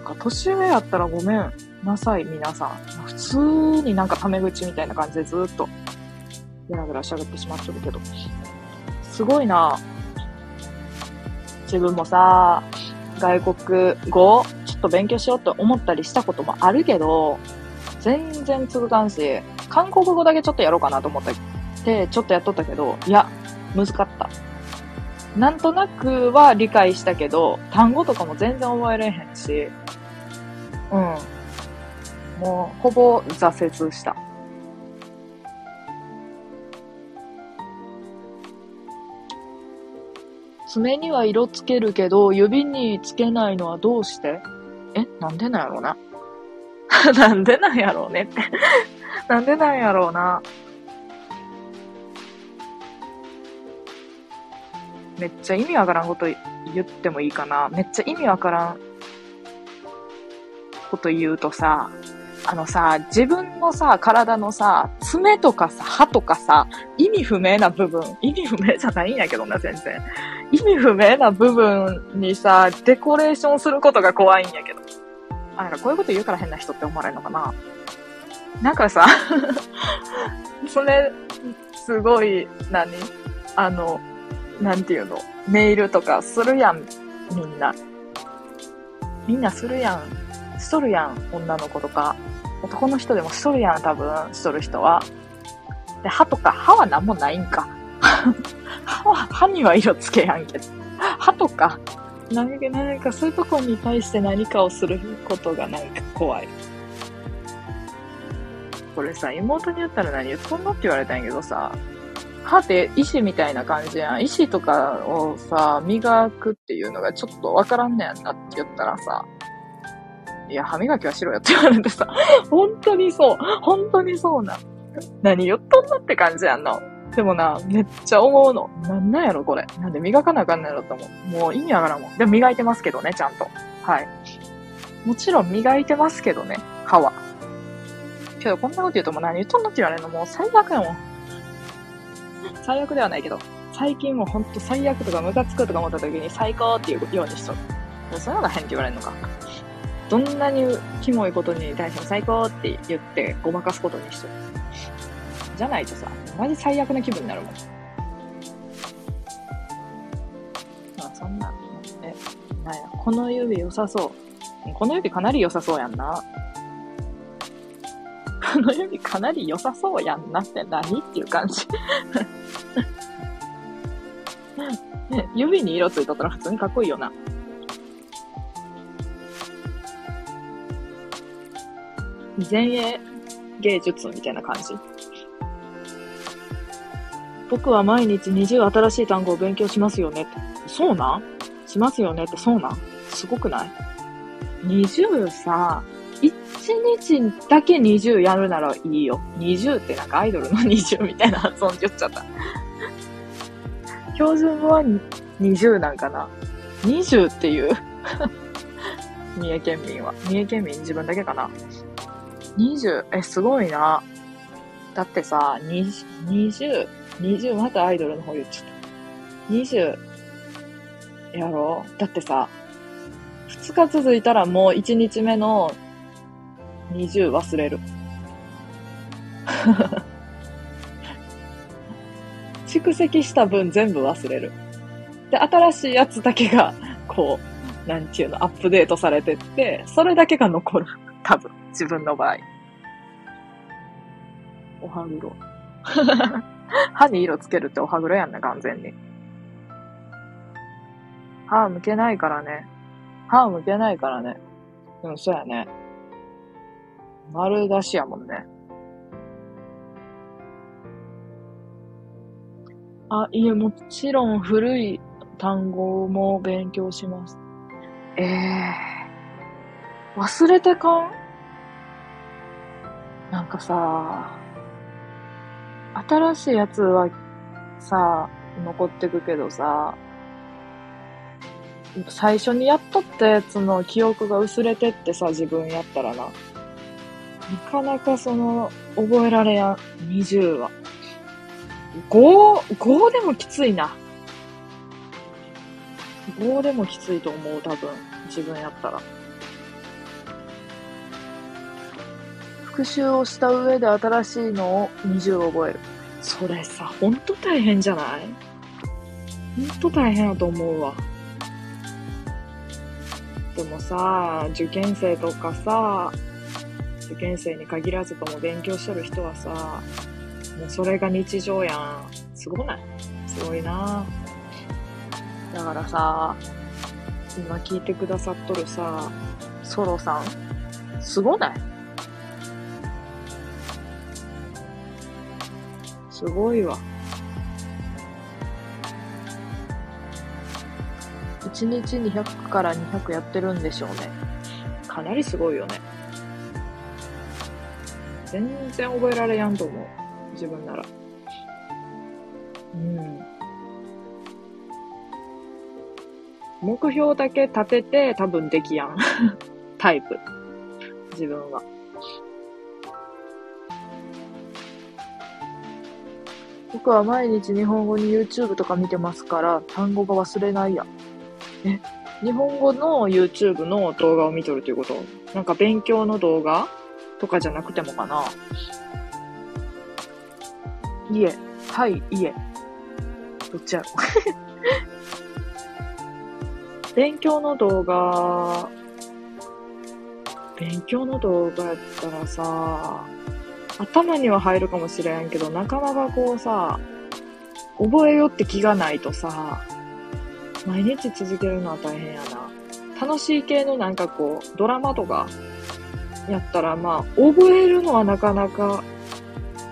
か、年上やったらごめんなさい、皆さん。普通になんかタメ口みたいな感じでずっと、ぐらぐら喋ってしまっとるけど。すごいな自分もさ、外国語、ちょっと勉強しようと思ったりしたこともあるけど、全然続かんし、韓国語だけちょっとやろうかなと思って、ちょっとやっとったけど、いや、難かった。なんとなくは理解したけど、単語とかも全然覚えれへんし、うん。もう、ほぼ挫折した。爪には色つけるけど、指につけないのはどうして？え、なんでなんやろうな。なんでなんやろうねって なんでなんやろうな。めっちゃ意味わからんこと言ってもいいかな。めっちゃ意味わからんこと言うとさ、あのさ、自分のさ、体のさ、爪とかさ、歯とかさ、意味不明な部分、意味不明じゃないんやけどな、全然。意味不明な部分にさ、デコレーションすることが怖いんやけど。あ、なんかこういうこと言うから変な人って思われるのかななんかさ、それ、すごい、何？あの、なんていうの？ネイルとかするやん、みんな。みんなするやん。しとるやん、女の子とか。男の人でもしとるやん、多分、しとる人は。で、歯とか、歯は何もないんか。歯は、歯には色つけやんけど。歯とか、何か、何かそういうとこに対して何かをすることがなんか怖い。これさ、妹に言ったら何言っとんのって言われたんやけどさ、歯って石みたいな感じやん。石とかをさ、磨くっていうのがちょっとわからんねやんなって言ったらさ、いや、歯磨きはしろよって言われてさ、本当にそう。本当にそうな。何言っとんのって感じやんの。でもな、めっちゃ思うの。なんなんやろ、これ。なんで磨かなあかんのやろと思う。もう意味わからもん。でも磨いてますけどね、ちゃんと。はい。もちろん磨いてますけどね、歯は。けど、こんなこと言うともう何言っとんのって言われるのもう最悪やもん。最悪ではないけど、最近もほんと最悪とかムカつくとか思った時に最高っていうようにしとる。そういうのが変って言われるのか。どんなにキモいことに対しても最高って言ってごまかすことにしとる。じゃないとさ、マジ最悪な気分になるもん。まあそんな、え、なんや、この指良さそう。この指かなり良さそうやんな。この指かなり良さそうやんなって何っていう感じ。指に色ついとったら普通にかっこいいよな。前衛芸術みたいな感じ。僕は毎日20新しい単語を勉強しますよねって。そうなん？しますよねってそうなん？すごくない ?20 さ、1日だけ20やるならいいよ。20ってなんかアイドルの 20みたいな発音言っちゃった。標準語は20なんかな ?20 っていう 三重県民は。三重県民自分だけかな？?20、え、すごいな。だってさ、20、20、またアイドルの方言っちゃった。20、やろう？だってさ、2日続いたらもう1日目の20忘れる。蓄積した分全部忘れる。で、新しいやつだけが、こう、なんていうの、アップデートされてって、それだけが残る。多分、自分の場合。おはぐろ。歯に色つけるっておはぐろやんな、完全に。歯向けないからね。歯向けないからね。でもそうやね。丸出しやもんね。あ、いえ、もちろん古い単語も勉強します。ええー、忘れてかん？なんかさ、新しいやつはさ、残ってくけどさ、最初にやっとったやつの記憶が薄れてってさ、自分やったらな。なかなかその、覚えられやん。20は。5、5でもきついな。5でもきついと思う、多分。自分やったら。復習をした上で新しいのを20覚える。それさ、ほんと大変じゃない？ほんと大変やと思うわ。でもさ、受験生とかさ、受験生に限らずとも勉強してる人はさ、もうそれが日常やん。すごない？すごいなだからさ、今聞いてくださっとるさ、ソロさん、すごない？すごいわ。1日に100から200やってるんでしょうね。かなりすごいよね。全然覚えられやんと思う。自分なら。うん。目標だけ立てて多分できやん。タイプ。自分は。僕は毎日日本語に YouTube とか見てますから単語が忘れないや。え、日本語の YouTube の動画を見とるということ？なんか勉強の動画？とかじゃなくてもかな？家、はい、家。どっちやろ？勉強の動画、勉強の動画やったらさ、頭には入るかもしれんけど、なかなかこうさ、覚えよって気がないとさ、毎日続けるのは大変やな。楽しい系のなんかこう、ドラマとかやったらまあ、覚えるのはなかなか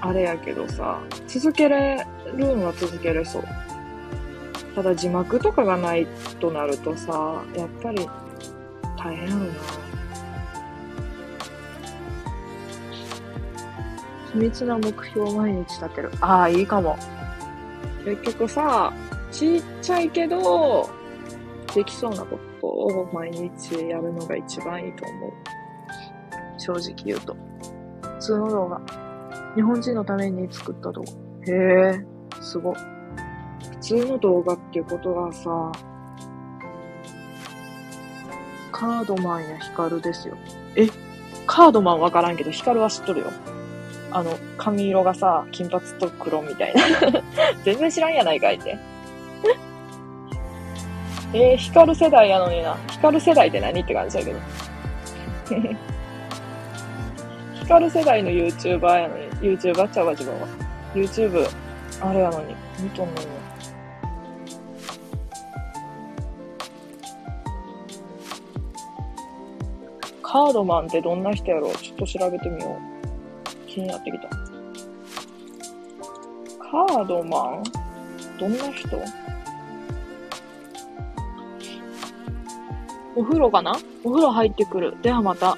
あれやけどさ、続けれるんは続けれそう。ただ字幕とかがないとなるとさ、やっぱり大変やろな。秘密な目標を毎日立てる。ああ、いいかも。結局さ、ちっちゃいけど、できそうなことを毎日やるのが一番いいと思う。正直言うと。普通の動画。日本人のために作った動画。へえ、すご。普通の動画っていうことはさ、カードマンやヒカルですよ。え？カードマンわからんけど、ヒカルは知っとるよ。あの、髪色がさ、金髪と黒みたいな。全然知らんやないかいって。えー、光る世代やのにな。光る世代って何って感じだけど。光る世代の YouTuber やのに、YouTuber ちゃうわ、自分は。YouTube、あれやのに、見とんのに。カードマンってどんな人やろう？ちょっと調べてみよう。気になってきた。カードマン？どんな人？お風呂かな？お風呂入ってくる。ではまた。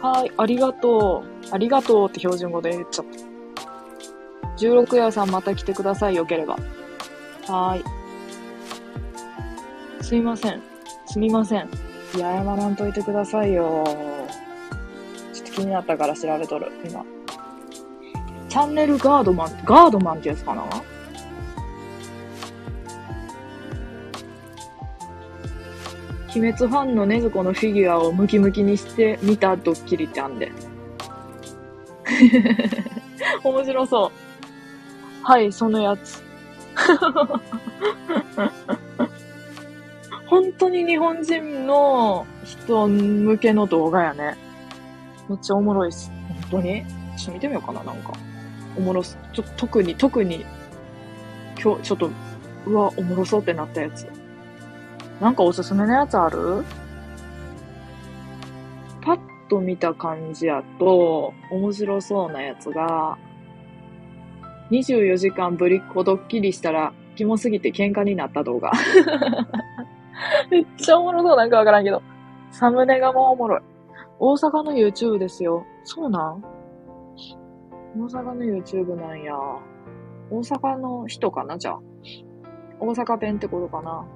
はい、ありがとう。ありがとうって標準語で言っちゃった。16夜さんまた来てください、よければ。はーい。すいません。すみません。いや、謝らんといてくださいよ。気になったから調べとる、今。チャンネルガードマン、ガードマンってやつかな？鬼滅ファンの禰豆子のフィギュアをムキムキにして見たドッキリってあんで。面白そう。はい、そのやつ。本当に日本人の人向けの動画やね。めっちゃおもろいっす。本当に？ちょっと見てみようかな、なんか。おもろす。ちょっと特に、特に、今日、ちょっと、うわ、おもろそうってなったやつ。なんかおすすめのやつある？パッと見た感じやと、面白そうなやつが、24時間ぶりっ子ドッキリしたら、キモすぎて喧嘩になった動画。めっちゃおもろそうなんかわからんけど。サムネがもうおもろい。大阪の YouTube ですよ。そうなん？大阪の YouTube なんや。大阪の人かな？じゃあ。大阪弁ってことかな？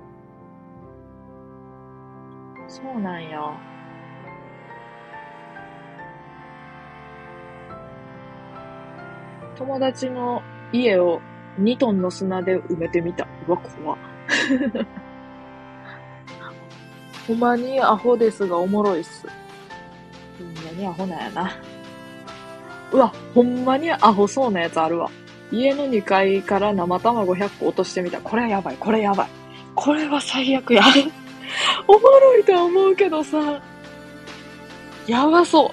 そうなんや。友達の家を2トンの砂で埋めてみた。うわ、怖。ほんまにアホですがおもろいっす。にアホなんやな。うわ、ほんまにアホそうなやつあるわ。家の2階から生卵100個落としてみた。これはやばい、これやばい。これは最悪や。おもろいとは思うけどさ、やばそう。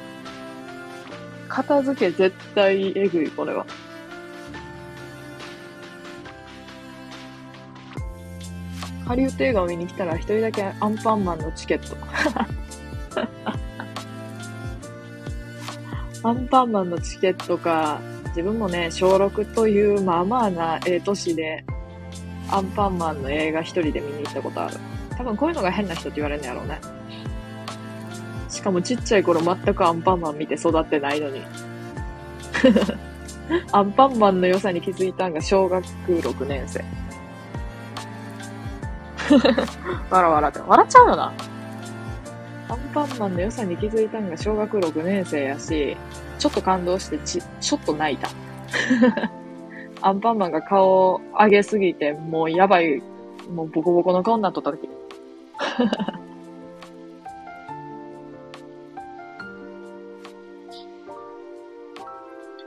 片付け絶対えぐい、これは。ハリウッド映画を見に来たら一人だけアンパンマンのチケット。アンパンマンのチケットか、自分もね、小6というまあまあなええ年で、アンパンマンの映画一人で見に行ったことある。多分こういうのが変な人って言われるんやろうね。しかもちっちゃい頃全くアンパンマン見て育ってないのに。アンパンマンの良さに気づいたんが小学6年生。笑笑って。笑っちゃうよな。アンパンマンの良さに気づいたんが小学6年生やし、ちょっと感動してち、ちょっと泣いた。アンパンマンが顔を上げすぎて、もうやばい、もうボコボコの顔になっとった時。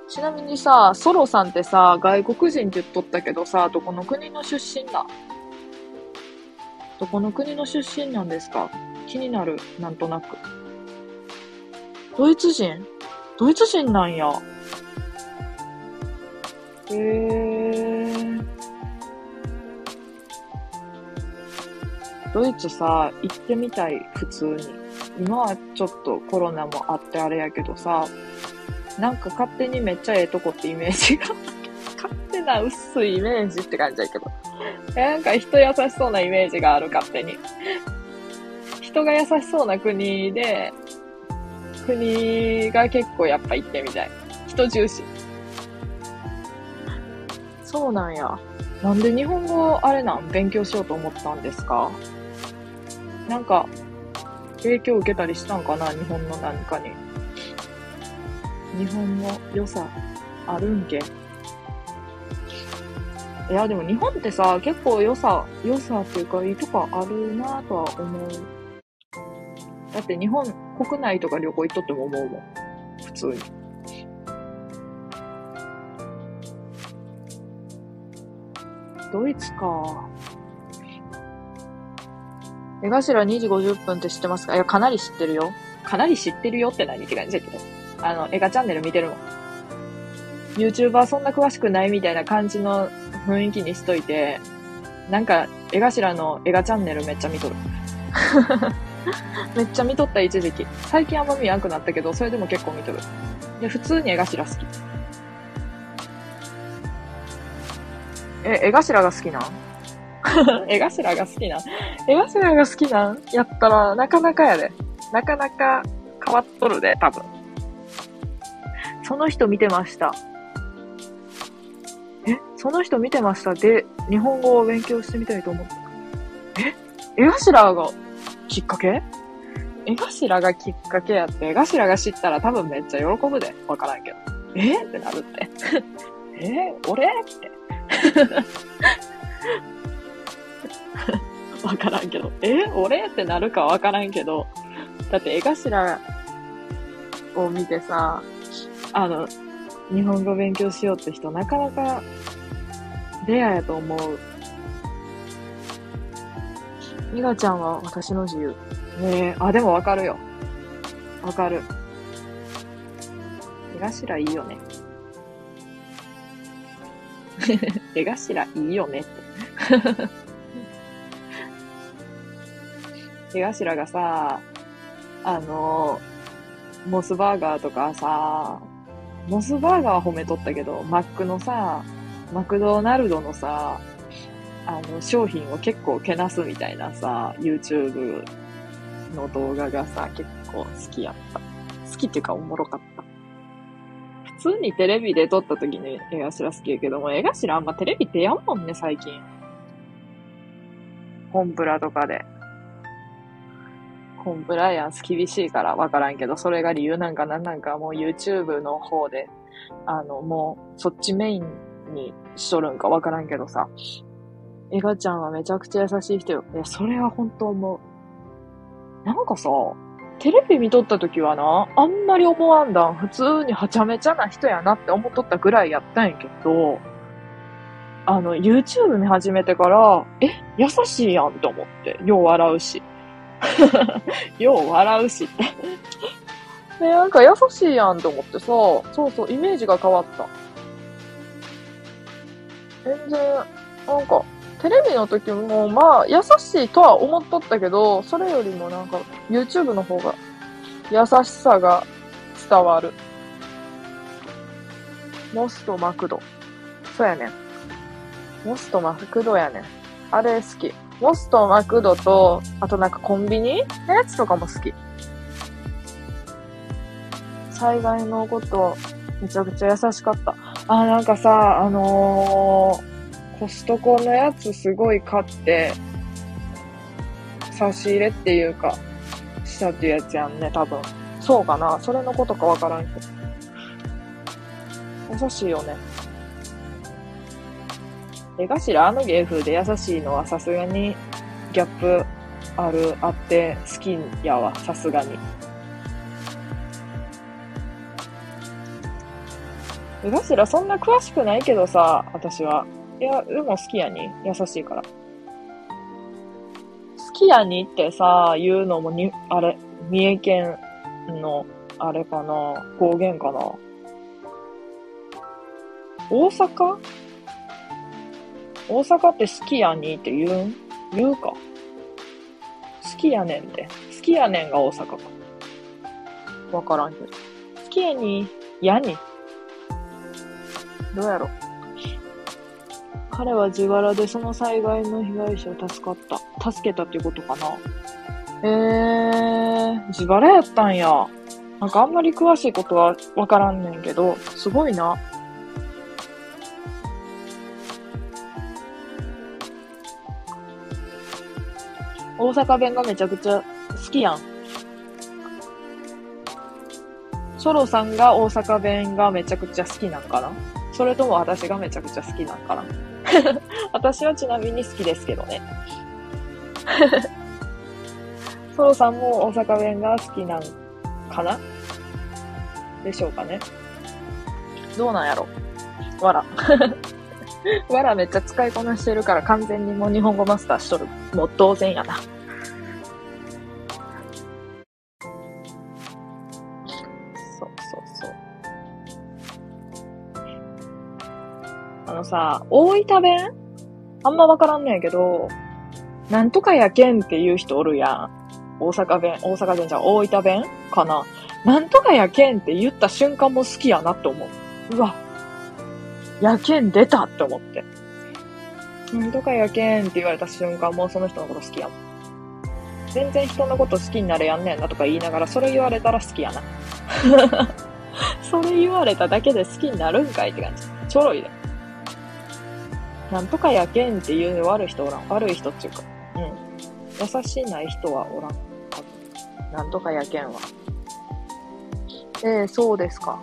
ちなみにさ、ソロさんってさ、外国人って言っとったけどさ、どこの国の出身だ？どこの国の出身なんですか？気になる、なんとなく。ドイツ人？ドイツ人なんや。へー。ドイツさ、行ってみたい、普通に。今はちょっとコロナもあってあれやけどさ、なんか勝手にめっちゃええとこってイメージが勝手な薄いイメージって感じやけど。なんか人優しそうなイメージがある、勝手に。人が優しそうな国で、国が結構やっぱ行ってみたい。人重視。そうなんや。なんで日本語あれなん勉強しようと思ったんですか？なんか、影響受けたりしたんかな？日本の何かに。日本の良さあるんけいや、でも日本ってさ、結構良さ、良さっていうか、いいとこあるなとは思う。だって日本国内とか旅行行っとっても思うもん。普通に。ドイツか。江頭2時50分って知ってますか？いや、かなり知ってるよ。かなり知ってるよって何って感じだけど。あの、映画チャンネル見てるもん。YouTuber そんな詳しくないみたいな感じの雰囲気にしといて、なんか、絵頭の映画チャンネルめっちゃ見とる。めっちゃ見とった一時期。最近あんま見なくなったけど、それでも結構見とる。で、普通に絵頭好き。え、絵頭が好きなん？絵頭が好きなん？絵頭が好きなん？やったら、なかなかやで。なかなか変わっとるで、多分。その人見てました。え、その人見てましたで、日本語を勉強してみたいと思った。え？絵頭がきっかけ？絵頭がきっかけやって、絵頭が知ったら多分めっちゃ喜ぶで。わからんけど。え？ってなるって。え？俺？って。わからんけど。え？俺？ってなるかわからんけど。だって絵頭を見てさ、あの、日本語勉強しようって人なかなかレアやと思う。みがちゃんは私の自由。ねえ、あ、でもわかるよ。わかる。絵頭いいよね。絵頭いいよねって。絵頭がさ、あの、モスバーガーとかさ、モスバーガーは褒めとったけど、マックのさ、マクドナルドのさ、あの、商品を結構けなすみたいなさ、YouTube の動画がさ、結構好きやった。好きっていうかおもろかった。普通にテレビで撮った時に絵頭好きやけども、絵頭あんまテレビってやんもんね、最近。コンプラとかで。コンプライアンス厳しいからわからんけど、それが理由なんかなんなんかもう YouTube の方で、あの、もうそっちメインにしとるんかわからんけどさ。エガちゃんはめちゃくちゃ優しい人よ。いや、それは本当思う。なんかさ、テレビ見とった時はな、あんまり思わんだん。普通にはちゃめちゃな人やなって思っとったぐらいやったんやけど、あの、YouTube 見始めてから、え、優しいやんと思って。よう笑うし。よう笑うしってで、なんか優しいやんと思ってさ、そうそう、イメージが変わった。全然、なんか、テレビの時も、まあ、優しいとは思っとったけど、それよりもなんか、YouTube の方が、優しさが伝わる。モスとマクド。そうやねん。モスとマクドやねん。あれ好き。モスとマクドと、あとなんかコンビニのやつとかも好き。災害のこと、めちゃくちゃ優しかった。あ、なんかさ、あのーコストコのやつすごい買って、差し入れっていうか、したっていうやつやんね、多分。そうかな？それのことかわからんけど。優しいよね。絵頭あの芸風で優しいのはさすがにギャップある、あって好きやわ、さすがに。絵頭そんな詳しくないけどさ、私は。いや、でも好きやに。優しいから。好きやにってさ、言うのもに、あれ、三重県の、あれかな、方言かな。大阪？大阪って好きやにって言う？ん言うか。好きやねんって。好きやねんが大阪か。わからんけど。好きやに、やに。どうやろ？彼は自腹でその災害の被害者を助かった。助けたっていうことかな？えー、自腹やったんや。なんかあんまり詳しいことはわからんねんけど、すごいな。大阪弁がめちゃくちゃ好きやん。ソロさんが大阪弁がめちゃくちゃ好きなんかな？それとも私がめちゃくちゃ好きなんかな？私はちなみに好きですけどね。ソロさんも大阪弁が好きなんかな？でしょうかね。どうなんやろ？わら。わらめっちゃ使いこなしてるから完全にもう日本語マスターしとる。もう当然やな。のさ、大分弁？あんまわからんねんけど、なんとかやけんって言う人おるやん。大阪弁、大阪弁じゃん、大分弁かな。なんとかやけんって言った瞬間も好きやなって思う。うわ、やけん出たって思って。なんとかやけんって言われた瞬間もその人のこと好きやもん。全然人のこと好きになれやんねんなとか言いながら、それ言われたら好きやな。それ言われただけで好きになるんかいって感じ。ちょろいで。なんとかやけんっていう悪い人おらん。悪い人っていうか、うん。優しいない人はおらん。なんとかやけんは。ええー、そうですか。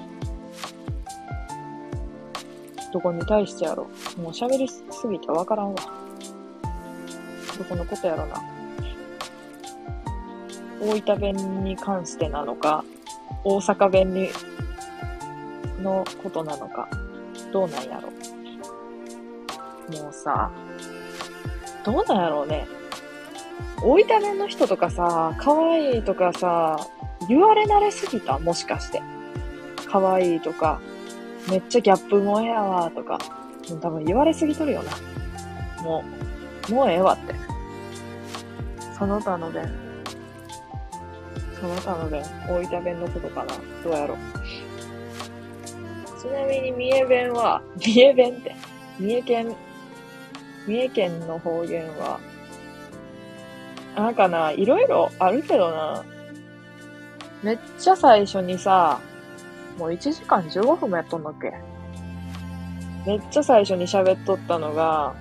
どこに対してやろう。もう喋りすぎてわからんわ。どこのことやろな。大分弁に関してなのか、大阪弁に、のことなのか、どうなんやろ。もうさ、どうなんやろうね。大分弁の人とかさ、可愛いとかさ、言われ慣れすぎたもしかして。可愛いとか、めっちゃギャップ萌えやわとか、多分言われすぎとるよな。もう、もうええわって。その他の弁。その他の弁。大分弁のことかな。どうやろう。ちなみに三重弁は、三重弁って、三重県三重県の方言は、なんかな、いろいろあるけどな。めっちゃ最初にさ、もう1時間15分もやっとんのっけ？めっちゃ最初に喋っとったのが、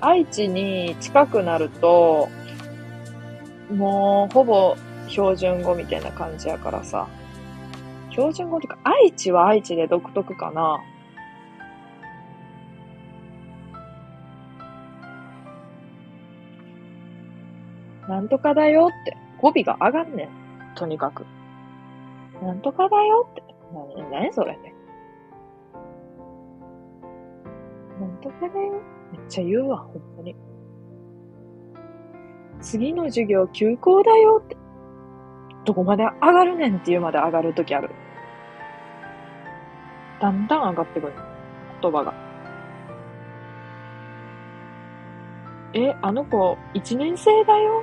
愛知に近くなると、もうほぼ標準語みたいな感じやからさ。標準語ってか、愛知は愛知で独特かな。なんとかだよって、語尾が上がんねん。とにかく。なんとかだよって。な、なにそれって。なんとかだよ。めっちゃ言うわ、ほんまに。次の授業休校だよって。どこまで上がるねんっていうまで上がるときある。だんだん上がってくる。言葉が。え、あの子、一年生だよ？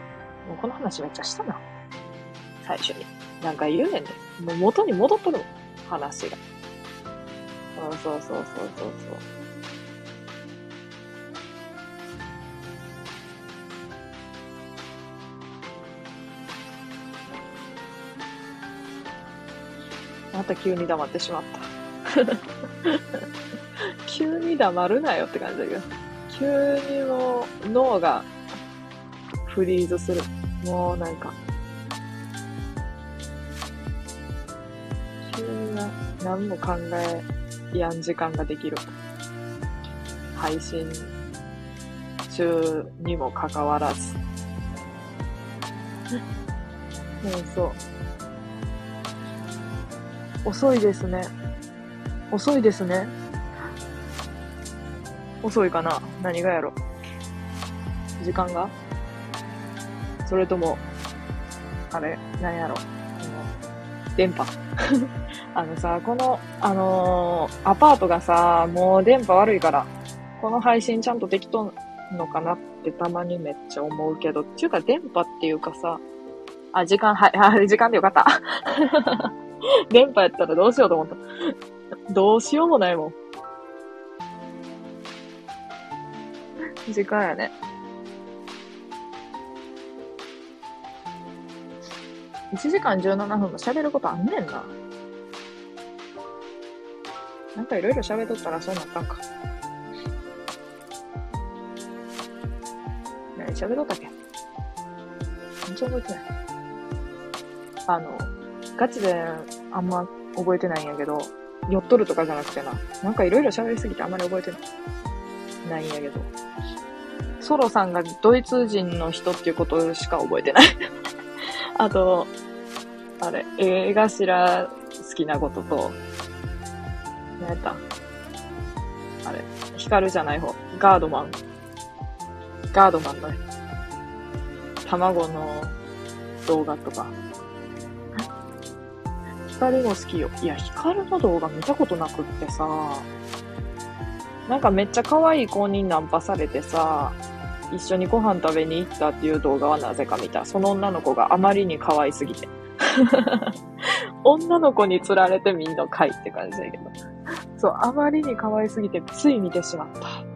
もうこの話めっちゃしたな。最初に。なんか言うねんね。もう元に戻っとる話が。そうそうそうそうそうそう。また急に黙ってしまった。急に黙るなよって感じだけど。急にもう脳がフリーズする。もうなんか。急にな何も考えやん時間ができる。配信中にもかかわらず。そうそう。遅いですね。遅いですね。遅いかな何がやろ時間が？それとも、あれ、何やろ電波 あのさ、この、あのーアパートがさ、もう電波悪いから、この配信ちゃんとできとんのかなってたまにめっちゃ思うけど、っていうか電波っていうかさ、あ、時間、はい、あ、時間でよかった。電波やったらどうしようと思った。どうしようもないもん。時間やね。1時間17分も喋ることあんねんな。なんかいろいろ喋っとったらそうなったんか。何喋っとったっけ？全然覚えてない。あの、ガチであんま覚えてないんやけど、酔っとるとかじゃなくてな。なんかいろいろ喋りすぎてあんまり覚えてないんやけど。ソロさんがドイツ人の人っていうことしか覚えてない。あと、あれ、映画頭好きなことと、何やった？あれ、光るじゃない方、ガードマン。ガードマンの卵の動画とか。光も好きよ。いや、光の動画見たことなくってさ、なんかめっちゃ可愛い子にナンパされてさ、一緒にご飯食べに行ったっていう動画はなぜか見た。その女の子があまりに可愛すぎて。女の子に釣られてみんなかいって感じだけど。そう、あまりに可愛すぎてつい見てしまった。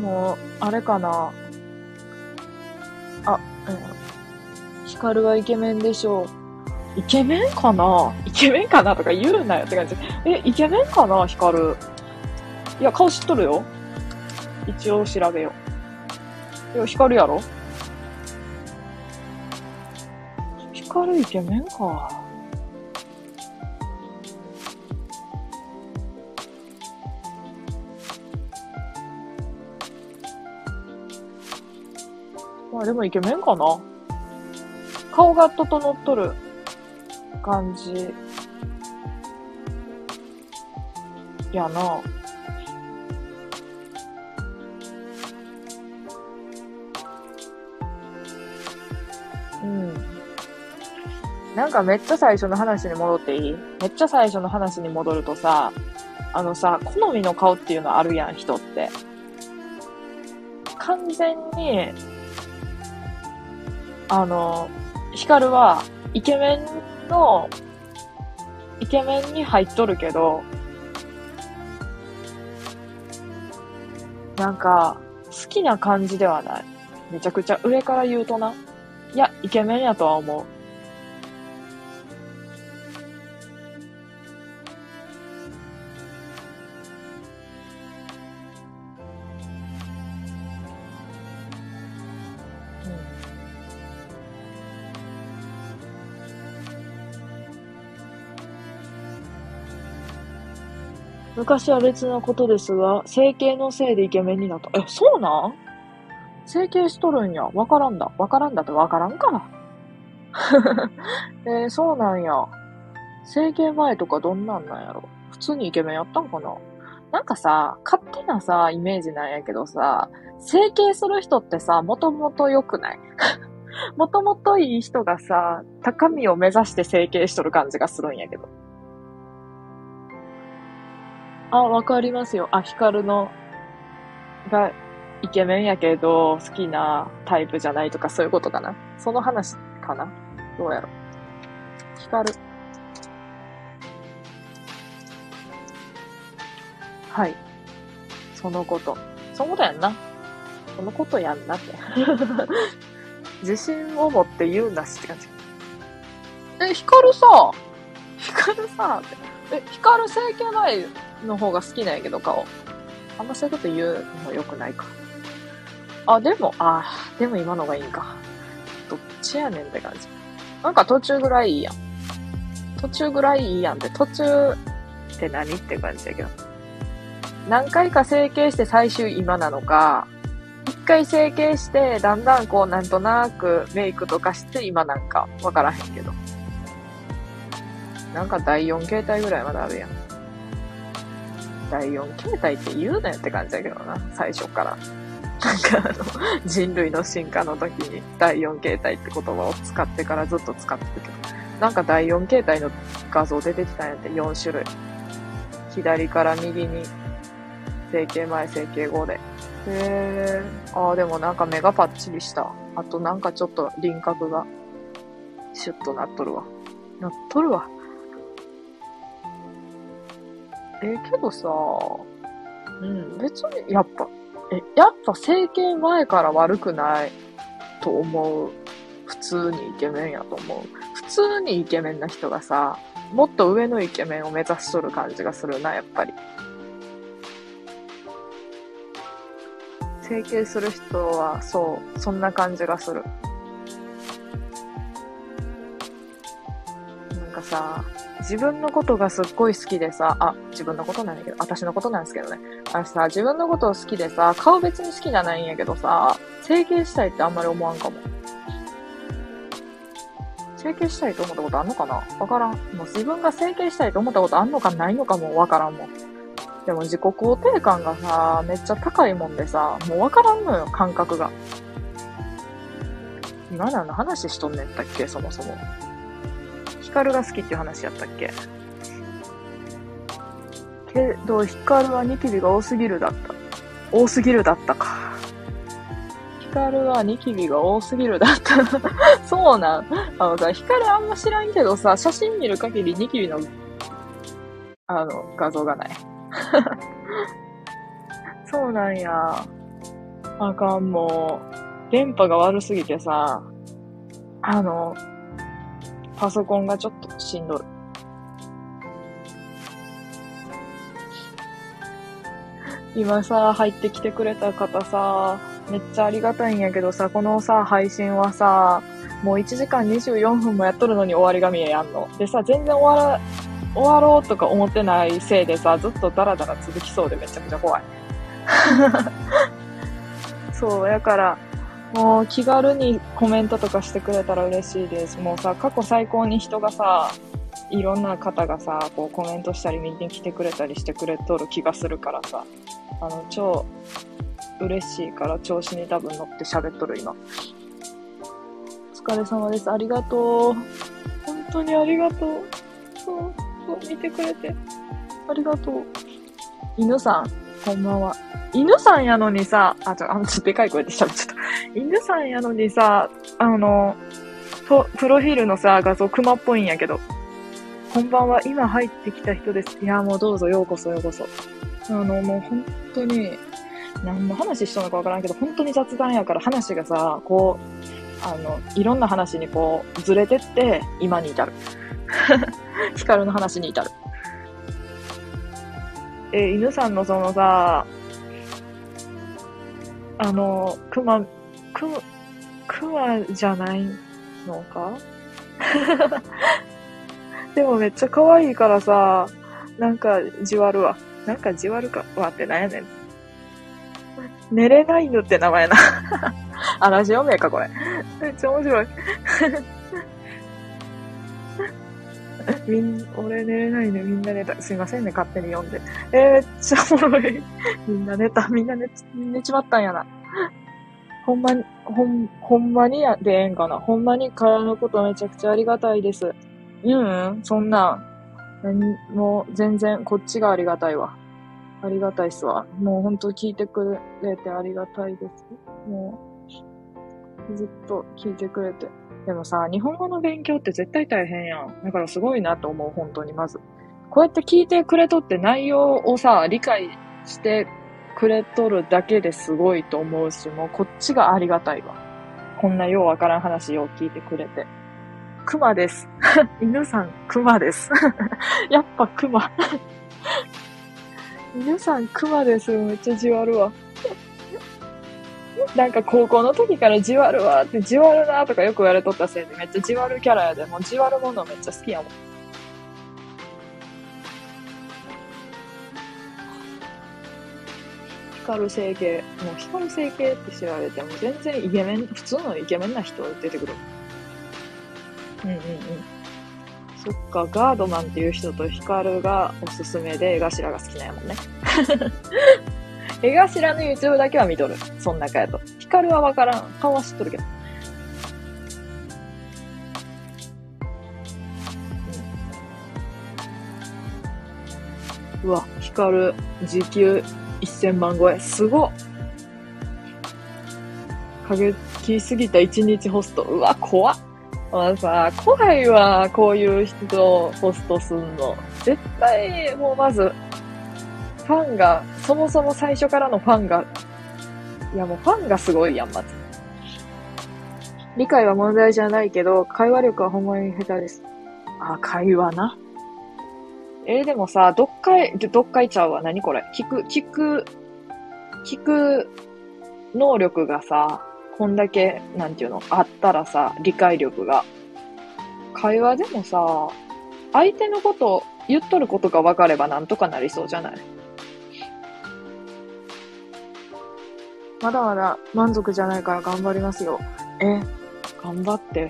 もう、あれかな。あ、うん。ヒカルはイケメンでしょう。イケメンかな？イケメンかなとか言うなよって感じ。え、イケメンかな？ヒカル。いや、顔知っとるよ。一応調べよう。いや、ヒカルやろ？ヒカルイケメンか。まあでもイケメンかな。顔が整っとる感じ。やな。うん。なんかめっちゃ最初の話に戻っていい？めっちゃ最初の話に戻るとさ、あのさ、好みの顔っていうのあるやん、人って。完全に、あの、ヒカルはイケメンの、イケメンに入っとるけど、なんか、好きな感じではない。めちゃくちゃ上から言うとな。いや、イケメンやとは思う。昔は別のことですが、整形のせいでイケメンになった。え、そうなん？整形しとるんや。わからんだ。わからんだってわからんから。えー、そうなんや。整形前とかどんなんなんやろ。普通にイケメンやったんかななんかさ、勝手なさ、イメージなんやけどさ、整形する人ってさ、もともと良くない？もともといい人がさ、高みを目指して整形しとる感じがするんやけど。あ、わかりますよ。あ、ヒカルの、が、イケメンやけど、好きなタイプじゃないとかそういうことかな。その話かなどうやろ。ヒカル。はい。そのこと。そのことやんな。そのことやんなって。自信を持って言うんだしって感じ。え、ヒカルさ、ヒカルさ、え、ヒカル整形前の方が好きなんやけど、顔。あんまそういうこと言うのも良くないか。あ、でも、あ、でも今のがいいんか。どっちやねんって感じ。なんか途中ぐらいいいやん。途中ぐらいいいやんって、途中って何って感じだけど。何回か整形して最終今なのか、一回整形して、だんだんこう、なんとなくメイクとかして今なんかわからへんけど。なんか第4形態ぐらいまであるやん。第4形態って言うなよって感じだけどな、最初から。なんかあの、人類の進化の時に第4形態って言葉を使ってからずっと使ってるけど、なんか第4形態の画像出てきたんやって、4種類。左から右に、整形前、整形後で。へー。ああ、でもなんか目がパッチリした。あとなんかちょっと輪郭が、シュッとなっとるわ。なっとるわ。えー、けどさ、うん、別に、やっぱ、え、やっぱ整形前から悪くないと思う。普通にイケメンやと思う。普通にイケメンな人がさ、もっと上のイケメンを目指しとる感じがするな、やっぱり。整形する人は、そう、そんな感じがする。なんかさ、自分のことがすっごい好きでさ、あ、自分のことなんだけど、私のことなんですけどね。あのさ、自分のことを好きでさ、顔別に好きじゃないんやけどさ、整形したいってあんまり思わんかも。整形したいと思ったことあんのかな？わからん。もう自分が整形したいと思ったことあんのかないのかもわからんもん。でも自己肯定感がさ、めっちゃ高いもんでさ、もうわからんのよ、感覚が。今何の話しとんねんったっけ、そもそも。カルが好きっていう話やったっけ？けど、ヒカルはニキビが多すぎるだった。多すぎるだったか。ヒカルはニキビが多すぎるだった。そうなん。あのさ、ヒカルあんま知らんけどさ、写真見る限りニキビの、あの、画像がない。そうなんや。あかん、もう。電波が悪すぎてさ、あの、パソコンがちょっとしんどる。今さ、入ってきてくれた方さ、めっちゃありがたいんやけどさ、このさ、配信はさ、もう1時間24分もやっとるのに終わりが見えやんの。でさ、全然終わら、終わろうとか思ってないせいでさ、ずっとダラダラ続きそうでめちゃくちゃ怖い。そう、やから、もう気軽にコメントとかしてくれたら嬉しいです。もうさ、過去最高に人がさ、いろんな方がさ、こうコメントしたり見に来てくれたりしてくれとる気がするからさ、あの、超嬉しいから調子に多分乗って喋っとる今。お疲れ様です。ありがとう。本当にありがとう。そう、そう、見てくれて。ありがとう。犬さん、こんばんは。犬さんやのにさ、あ、ちょ、あの、ちょっとでかい声で喋っちゃった。犬さんやのにさ、あの、プロフィールのさ、画像熊っぽいんやけど。こんばんは、今入ってきた人です。いや、もうどうぞ、ようこそ、ようこそ。あの、もう本当に、何の話しとんのかわからんけど、本当に雑談やから話がさ、こう、あの、いろんな話にこう、ずれてって、今に至る。ヒカルの話に至る。え、犬さんのそのさ、あの、熊、く、熊じゃないのか？でもめっちゃ可愛いからさ、なんかじわるわ。なんかじわるか？わってなんやねん。寝れない犬って名前な。あ、ラジオ名か、これ。めっちゃ面白い。みん、俺寝れないね。みんな寝た。すいませんね、勝手に読んで。えー、めっちゃおもろい。みんな寝た。みんな寝、寝ちまったんやな。ほんまに、ほん、ほんまにや、でええんかな。ほんまに体のことめちゃくちゃありがたいです。うん、うん、そんな、もう全然こっちがありがたいわ。ありがたいっすわ。もうほんと聞いてくれてありがたいです。もう、ずっと聞いてくれて。でもさ、日本語の勉強って絶対大変やん。だからすごいなと思う、本当にまず。こうやって聞いてくれとって内容をさ、理解してくれとるだけですごいと思うし、もうこっちがありがたいわ。こんなようわからん話を聞いてくれて。熊です。犬さん、熊です。やっぱ熊。犬さん、熊です。めっちゃじわるわ。なんか高校の時からじわるわって、じわるなとかよく言われとったせいでめっちゃじわるキャラやで、もうじわるものめっちゃ好きやもん。光整形。もう光整形って知られても全然イケメン、普通のイケメンな人出てくる。うんうんうん。そっか、ガードマンっていう人と光がおすすめで、江頭が好きなんやもんね。江頭の YouTube だけは見とる。そん中やと。光はわからん。顔は知っとるけど。うわ、光、時給1000万超え。すごっ過激すぎた1日ホスト。うわ、怖っ。まあさ、怖いわ、こういう人をホストすんの。絶対、もうまず、ファンが、そもそも最初からのファンが、いやもうファンがすごいやん、まず。理解は問題じゃないけど、会話力はほんまに下手です。あ、会話な。えー、でもさ、どっかい、どっかいちゃうわ。何これ。聞く、聞く、聞く能力がさ、こんだけ、なんていうの、あったらさ、理解力が。会話でもさ、相手のこと、言っとることが分かればなんとかなりそうじゃない？まだまだ満足じゃないから頑張りますよ。え、頑張って。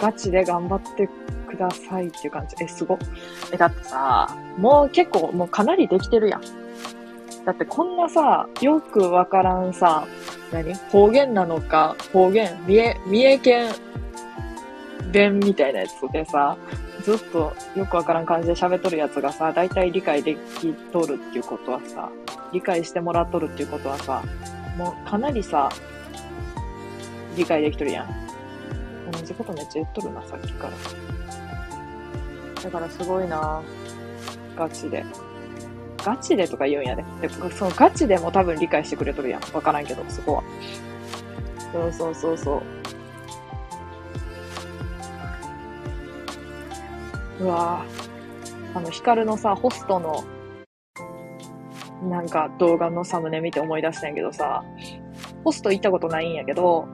ガチで頑張ってくださいっていう感じ。え、すご。え、だってさ、もう結構、もうかなりできてるやん。だってこんなさ、よくわからんさ、何？方言なのか、方言、三重、三重県弁みたいなやつでさ、ずっとよくわからん感じで喋っとるやつがさ、大体理解できとるっていうことはさ、理解してもらっとるっていうことはさ、もうかなりさ、理解できとるやん。同じことめっちゃ言っとるな、さっきから。だからすごいなガチで。ガチでとか言うんやで。で、そのガチでも多分理解してくれとるやん。わからんけど、そこは。そうそうそうそう。うわぁ。あの、ヒカルのさ、ホストの、なんか動画のサムネ見て思い出したんやけどさ、ホスト行ったことないんやけど、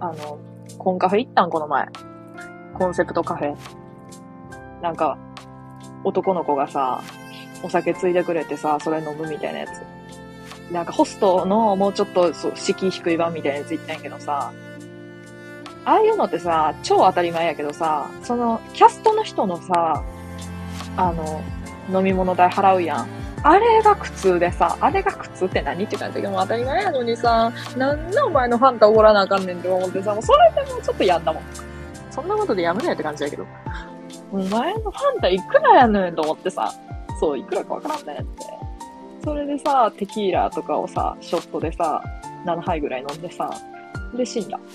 あの、コンカフェ行ったん、この前。コンセプトカフェ。なんか、男の子がさ、お酒ついでくれてさ、それ飲むみたいなやつ。なんかホストのもうちょっと敷居低い版みたいなやつ言ったんやけどさ、ああいうのってさ、超当たり前やけどさ、その、キャストの人のさ、あの、飲み物代払うやん。あれが苦痛でさ、あれが苦痛って何って感じだけど、も当たり前やのにさ、なんでお前のファンタおごらなあかんねんって思ってさ、もうそれでもちょっとやんだもん。そんなことでやめないって感じやけど。お前のファンタいくらやねんと思ってさ、そう、いくらかわからんねんって。それでさ、テキーラとかをさ、ショットでさ、7杯ぐらい飲んでさ、で死んだ。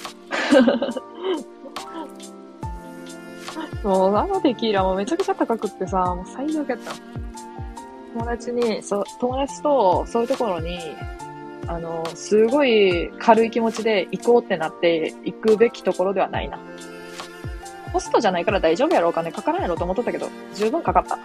もう、あのテキーラもめちゃくちゃ高くってさ、もう最悪やった。友達に、そう友達とそういうところに、あの、すごい軽い気持ちで行こうってなって行くべきところではないな。ホストじゃないから大丈夫やろ、お金かからんやろと思っとったけど、十分かかった。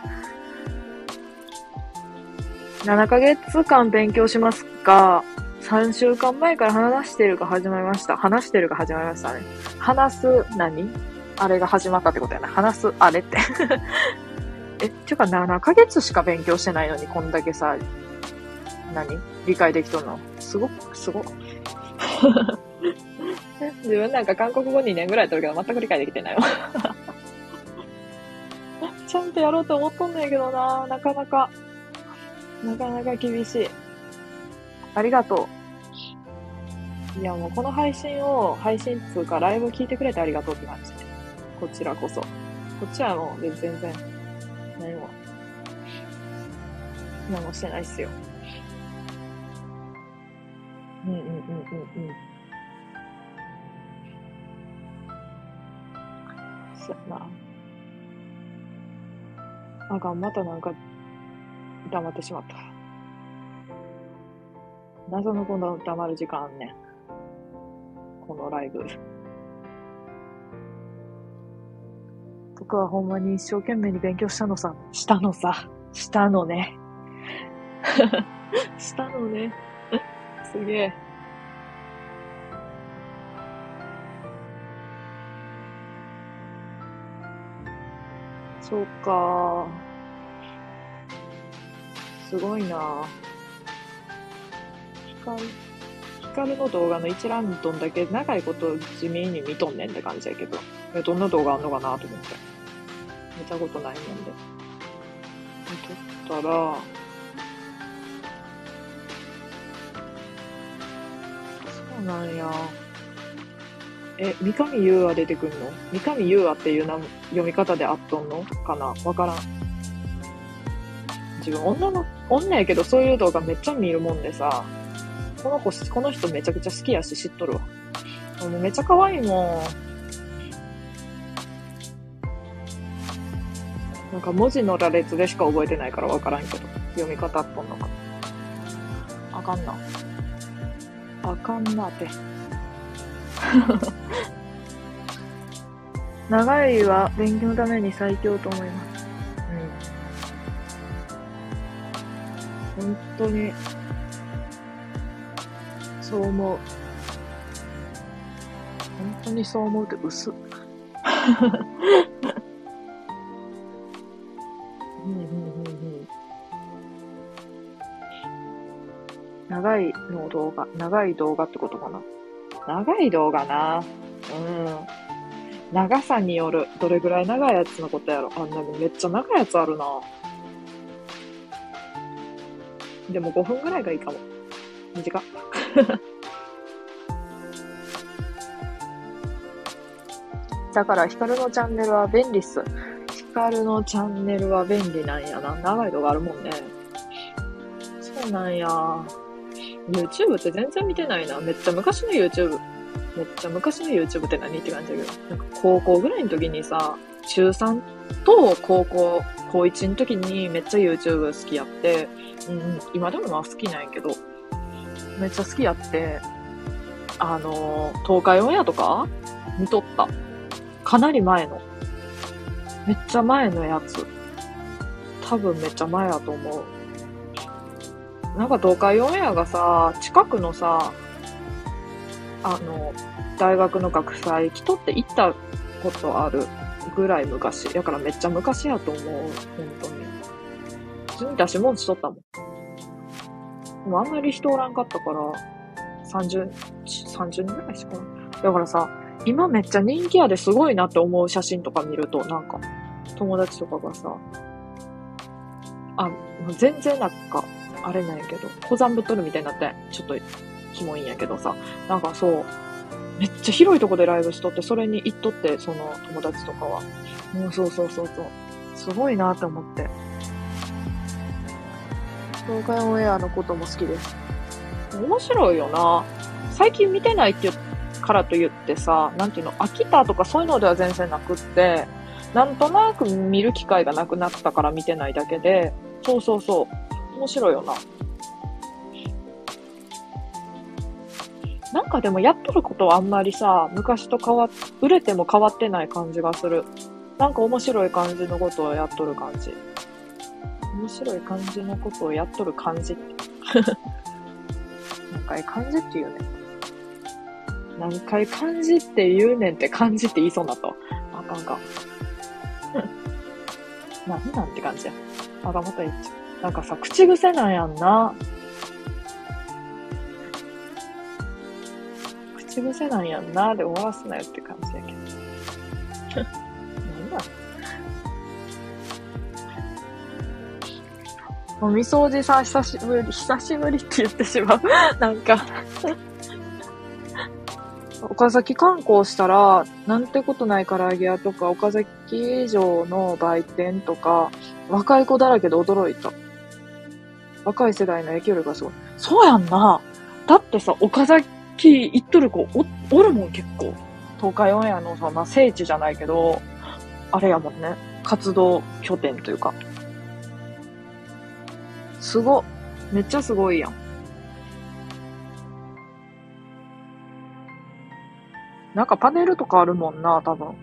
7ヶ月間勉強しますが、3週間前から話してるか始まりました。話してるか始まりましたね。話す何？あれが始まったってことやな。話すあれってえ、ちゅうか7ヶ月しか勉強してないのにこんだけさ、何？理解できとんの？すごく、すご。自分なんか韓国語2年ぐらいやってるけど全く理解できてないわ ちゃんとやろうと思っとんねんけどななかなか、なかなか厳しい。ありがとう。いやもうこの配信を、配信つうかライブ聞いてくれてありがとうって感じで。こちらこそ。こっちはもう全然、何も、何もしてないっすよ。うんうんうんうんうん。そやな。あかん、またなんか、黙ってしまった。謎のこの黙る時間あんねん。このライブ。僕はほんまに一生懸命に勉強したのさ。したのさ。したのね。したのね。すげえ。そうか。すごいな。光、光の動画の一覧どんだけ長いこと地味に見とんねんって感じやけど、どんな動画あんのかなと思って。見たことないもんで。見とったら、そうなんや。え、三上優愛出てくんの？三上優愛っていうな読み方であっとんのかな？わからん。自分女の、女やけどそういう動画めっちゃ見るもんでさ、この子、この人めちゃくちゃ好きやし知っとるわ。もうめっちゃ可愛いもん。なんか文字の羅列でしか覚えてないからわからんけど、読み方あっとんのか。あかんな。あかんなって。長いは勉強のために最強と思います。うん。本当にそう思う。本当にそう思うって薄っ。長いの動画、長い動画ってことかな？長い動画な。うん。長さによる。どれぐらい長いやつのことやろ。あんなめっちゃ長いやつあるな。でも5分ぐらいがいいかも。短っ。だから、ヒカルのチャンネルは便利っす。ヒカルのチャンネルは便利なんやな。長い動画あるもんね。そうなんや。YouTube って全然見てないな。めっちゃ昔の YouTube。めっちゃ昔の YouTube って何って感じだけど。なんか高校ぐらいの時にさ、中3と高校、高1の時にめっちゃ YouTube 好きやって、うん、今でもまあ好きなんやけど、めっちゃ好きやって、あの、東海オンエアとか？見とった。かなり前の。めっちゃ前のやつ。多分めっちゃ前やと思う。なんか東海オンエアがさ、近くのさ、あの、大学の学祭来とって行ったことあるぐらい昔。だからめっちゃ昔やと思う。本当に。普通に出し物しとったもん。でもあんまり人おらんかったから、30、30人ぐらいしかだからさ、今めっちゃ人気やですごいなって思う写真とか見ると、なんか、友達とかがさ、あ、もう全然なんか、あれなんやけど、登山ぶっとるみたいになって、ちょっと、キモいんやけどさ、なんかそう、めっちゃ広いとこでライブしとって、それに行っとって、その友達とかは。もうそうそうそうそう。すごいなって思って。東海オンエアのことも好きです。面白いよな。最近見てないってからと言ってさ、なんていうの、飽きたとかそういうのでは全然なくって、なんとなく見る機会がなくなったから見てないだけで、そうそうそう。面白いよな。なんかでもやっとることはあんまりさ、昔と変わっ、売れても変わってない感じがする。なんか面白い感じのことをやっとる感じ。面白い感じのことをやっとる感じって。何回感じって言うねん。何回感じって言うねんって感じって言いそうになった。あかんか。何なんて感じや。あがまた言っちゃう。なんかさ、口癖なんやんな。口癖なんやんなで終わらすなよって感じやけど。もうみ掃除さん、久しぶり、久しぶりって言ってしまう。なんか 岡崎観光したら、なんてことない唐揚げ屋とか、岡崎城の売店とか、若い子だらけで驚いた。若い世代の影響力がすごい。そうやんな。だってさ、岡崎行っとる子お、おるもん結構。東海オンエアのさ、まあ、聖地じゃないけど、あれやもんね。活動拠点というか。すご。めっちゃすごいやん。なんかパネルとかあるもんな、多分。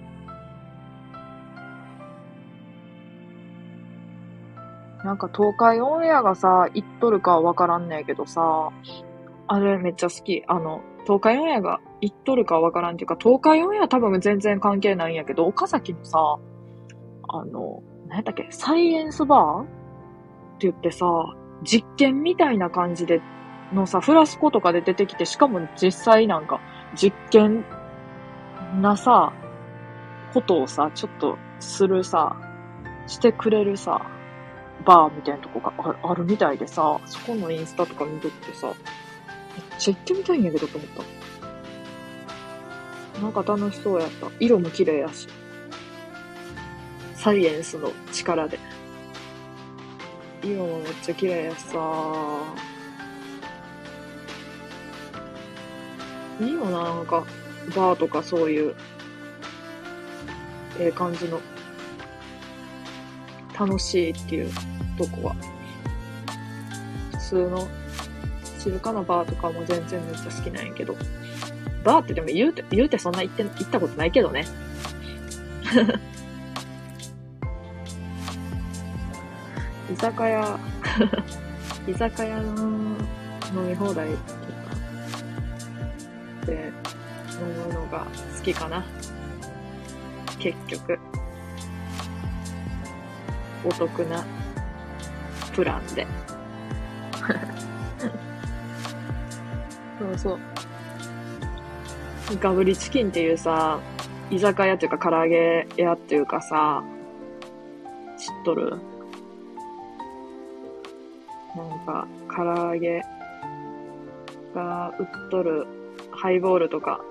なんか東海オンエアがさ、行っとるかはわからんねえけどさ、あれめっちゃ好き。あの、東海オンエアが行っとるかはわからんっていうか、東海オンエア多分全然関係ないんやけど、岡崎のさ、あの、何やったっけ、サイエンスバー？って言ってさ、実験みたいな感じで、のさ、フラスコとかで出てきて、しかも実際なんか、実験なさ、ことをさ、ちょっとするさ、してくれるさ、バーみたいなとこがあるみたいでさ、そこのインスタとか見とってさ、めっちゃ行ってみたいんやけどと思った。なんか楽しそうやった。色も綺麗やし。サイエンスの力で。色もめっちゃ綺麗やしさ。いいよな、なんか、バーとかそういう、ええ感じの、楽しいっていうとこは。普通の静かなバーとかも全然めっちゃ好きなんやけど。バーってでも言うて、言うてそんな行って、行ったことないけどね。居酒屋、居酒屋の飲み放題とかで飲むのが好きかな。結局。お得なプランで。そうそう。ガブリチキンっていうさ、居酒屋っていうか唐揚げ屋っていうかさ、知っとる？なんか、唐揚げが売っとるハイボールとか、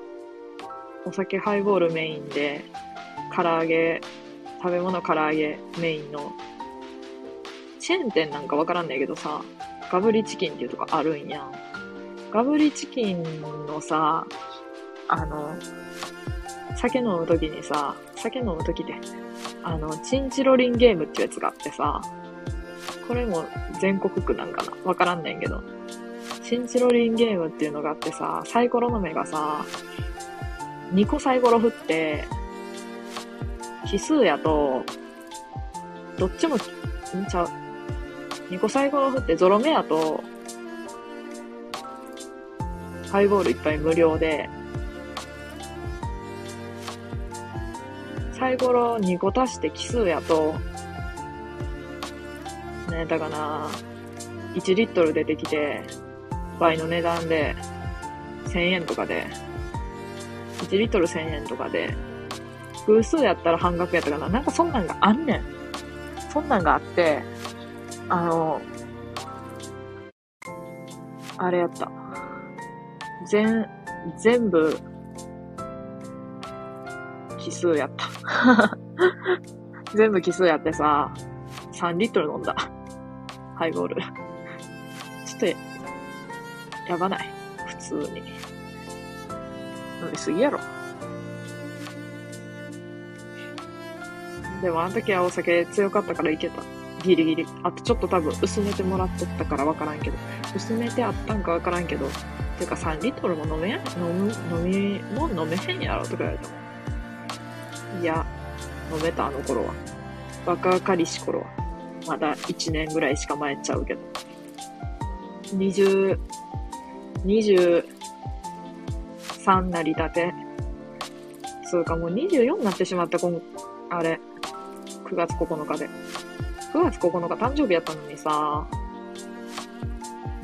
お酒ハイボールメインで、唐揚げ、食べ物唐揚げメインの、チェーン店なんかわからんないけどさ、ガブリチキンっていうとこあるんやん。ガブリチキンのさ、あの、酒飲むときにさ、酒飲むときで、あの、チンチロリンゲームっていうやつがあってさ、これも全国区なんかな？わからんねんけど。チンチロリンゲームっていうのがあってさ、サイコロの目がさ、2個サイコロ振って、奇数やと、どっちも、ん？ちゃう？2個サイコロ振ってゾロ目やと、ハイボールいっぱい無料で、サイコロ2個足して奇数やと、ね、だかな、1リットル出てきて、倍の値段で、1000円とかで、1リットル1000円とかで、偶数やったら半額やったかな。なんかそんなんがあんねん。そんなんがあって、あの、あれやった。全、全部、奇数やった。全部奇数やってさ、3リットル飲んだ。ハイボール。ちょっと、やばない？普通に。飲みすぎやろ。でもあの時はお酒強かったからいけた。ギリギリ。あとちょっと多分薄めてもらっとったからわからんけど。薄めてあったんかわからんけど。てか3リットルも飲めや、飲む、飲み、もう飲めへんやろとか言われてもん。いや、飲めたあの頃は。若かりし頃は。まだ1年ぐらいしか前ちゃうけど。20、23なりたて。そうか、もう24になってしまった、この、あれ。9月9日で。9月9日誕生日やったのにさ、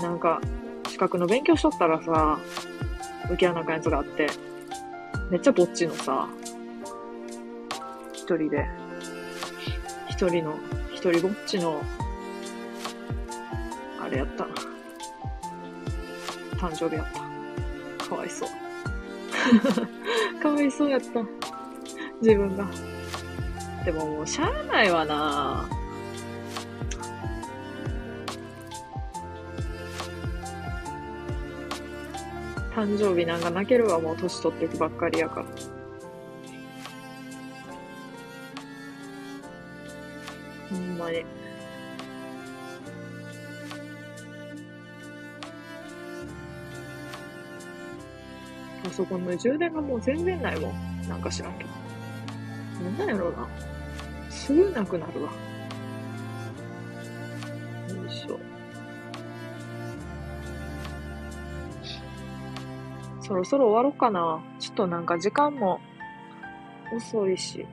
なんか、資格の勉強しとったらさ、受け穴かやつがあって、めっちゃぼっちのさ、一人で、一人の、一人ぼっちの、あれやったな。誕生日やった。かわいそう。かわいそうやった。自分が。でももうしゃあないわな誕生日なんか泣けるわ、もう年取っていくばっかりやから。ほんまに。パソコンの充電がもう全然ないもん。なんか知らんけど。なんなんやろうな。すぐなくなるわ。よいしょ。そろそろ終わろうかな。ちょっとなんか時間も遅いし。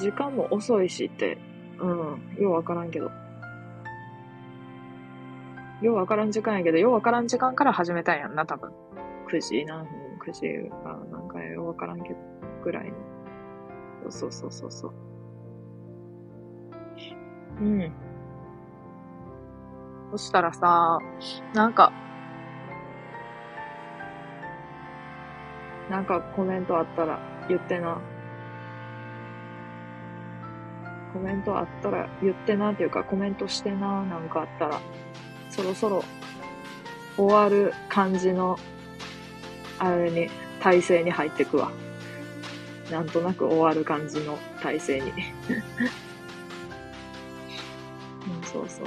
時間も遅いしって、うん、ようわからんけど。ようわからん時間やけど、ようわからん時間から始めたんやんな、多分。9時何分、9時が何回ようわからんけど、ぐらいの。そうそうそうそう。うん。そしたらさ、なんか、なんかコメントあったら言ってな。コメントあったら言ってなっていうかコメントしてな、なんかあったら。そろそろ終わる感じの、あれに、体勢に入ってくわ。なんとなく終わる感じの体勢に。うん、そうそう。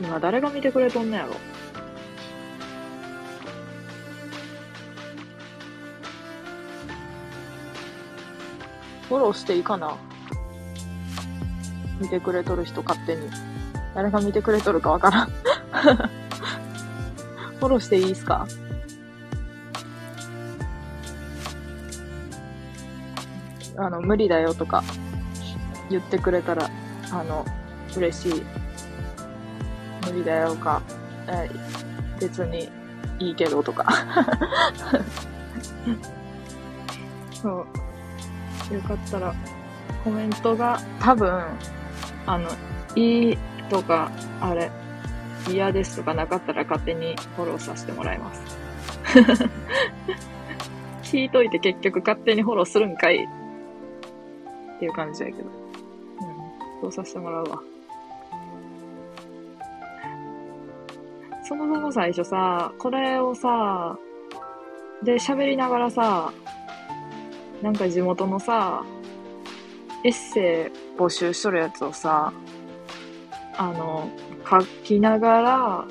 今誰が見てくれとんのやろ？フォローしていいかな？見てくれとる人勝手に。誰が見てくれとるかわからん フォローしていいっすか？あの、無理だよとか言ってくれたら、あの、嬉しい。無理だよか、え別にいいけどとか。そう。よかったら、コメントが多分、あの、いいとか、あれ、嫌ですとかなかったら勝手にフォローさせてもらいます。聞いといて結局勝手にフォローするんかいっていう感じやけど。うん。そうさせてもらうわ。そもそも最初さ、これをさ、で喋りながらさ、なんか地元のさ、エッセイ募集しとるやつをさ、あの、書きながら、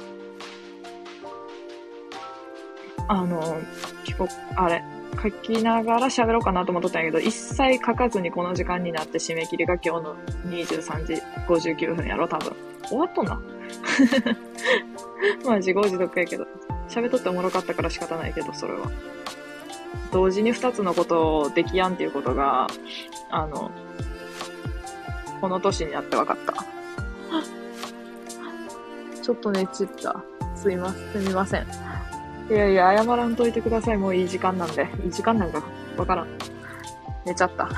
あの、結構、あれ、書きながら喋ろうかなと思っとったんやけど、一切書かずにこの時間になって締め切りが今日の23時59分やろ、多分。終わっとんな。まあ自業自得やけど。喋っとっておもろかったから仕方ないけど、それは。同時に二つのことをできやんっていうことが、あの、この年になって分かった。ちょっとねちった。すいません、すみません。いやいや、謝らんといてください。もういい時間なんで。いい時間なんかわからん。寝ちゃった。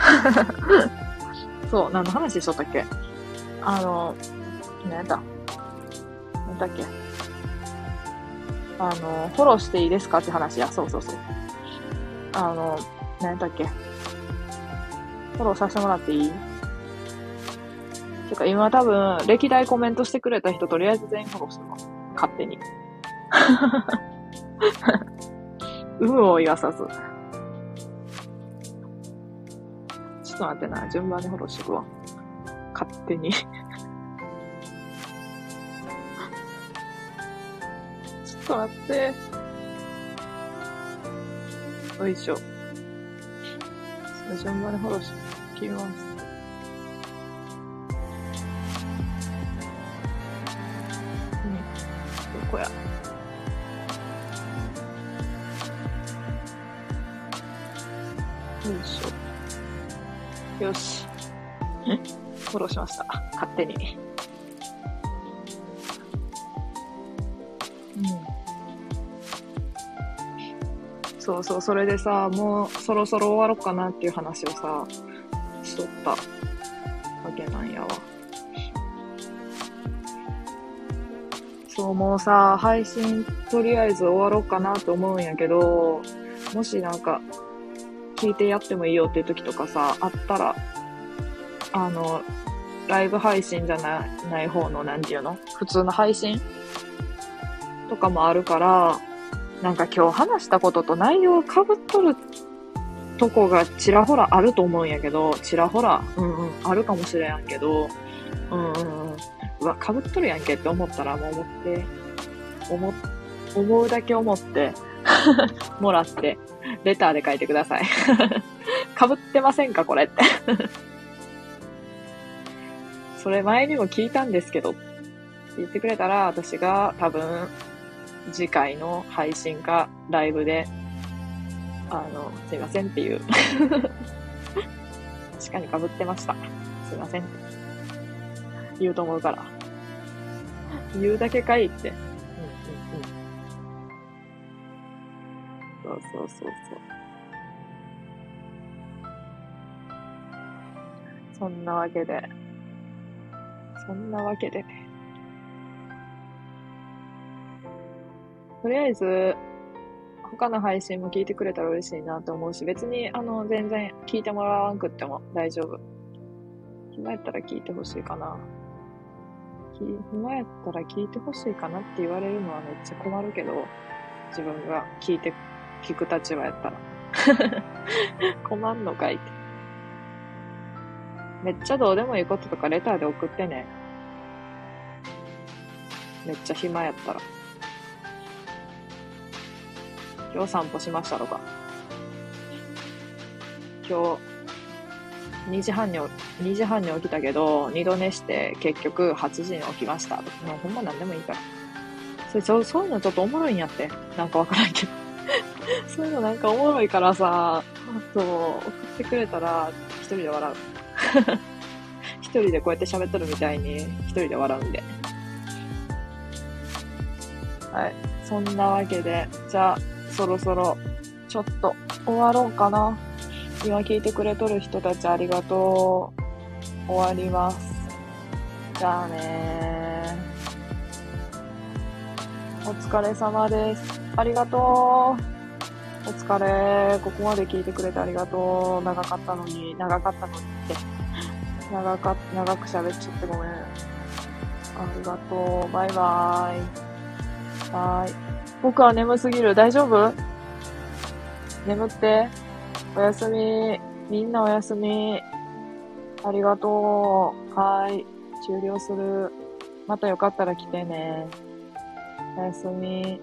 そう、何の話しとったっけ？あの、何やった？何だっけ？あの、フォローしていいですか？って話や。そうそうそう。あの、何やったっけフォローさせてもらっていい？てか今多分、歴代コメントしてくれた人とりあえず全員フォローしてます。勝手に。有無を言わさず。ちょっと待ってな。順番にフォローしてくわ。勝手に。ちょっと待って。よいしょ。順番にフォローしてきます。うん。どこや。よいしょ。よし。フォローしました。勝手に。うん。そうそう、それでさ、もうそろそろ終わろうかなっていう話をさ、しとったわけなんやわ。そう、もうさ、配信とりあえず終わろうかなと思うんやけど、もしなんか、聞いてやってもいいよっていう時とかさ、あったら、あの、ライブ配信じゃないない方の、なんていうの？普通の配信とかもあるから、なんか今日話したことと内容被っとるとこがちらほらあると思うんやけど、ちらほら、うんうん、あるかもしれんけど、うんうんうん。うわ、被っとるやんけって思ったらもう思って、思、思うだけ思って、もらって、レターで書いてください。被ってませんかこれって。それ前にも聞いたんですけど、って言ってくれたら、私が多分、次回の配信かライブで、あの、すいませんっていう。確かに被ってました。すいません。言うと思うから。言うだけかいって。うんうんうん。そうそうそうそう。そんなわけで。そんなわけで。とりあえず、他の配信も聞いてくれたら嬉しいなと思うし、別に、あの、全然聞いてもらわんくっても大丈夫。暇やったら聞いてほしいかな。暇やったら聞いてほしいかなって言われるのはめっちゃ困るけど、自分が聞いて、聞く立場やったら。困んのかいって。めっちゃどうでもいいこととかレターで送ってね。めっちゃ暇やったら。今日散歩しましたとか。今日、2時半に、2時半に起きたけど、二度寝して結局8時に起きましたとか。もうほんまなんでもいいから。それそうそういうのちょっとおもろいんやって。なんかわからんけど。そういうのなんかおもろいからさ、そう、送ってくれたら一人で笑う。一人でこうやって喋っとるみたいに一人で笑うんで。はい。そんなわけで、じゃあ、そろそろ、ちょっと終わろうかな。今聞いてくれとる人たちありがとう。終わります。じゃあね。お疲れ様です。ありがとう。お疲れ。ここまで聞いてくれてありがとう。長かったのに、長かったのにって。長か、長く喋っちゃってごめん。ありがとう。バイバーイ。はい。僕は眠すぎる。大丈夫？眠って。おやすみ。みんなおやすみ。ありがとう。はい。終了する。またよかったら来てね。おやすみ。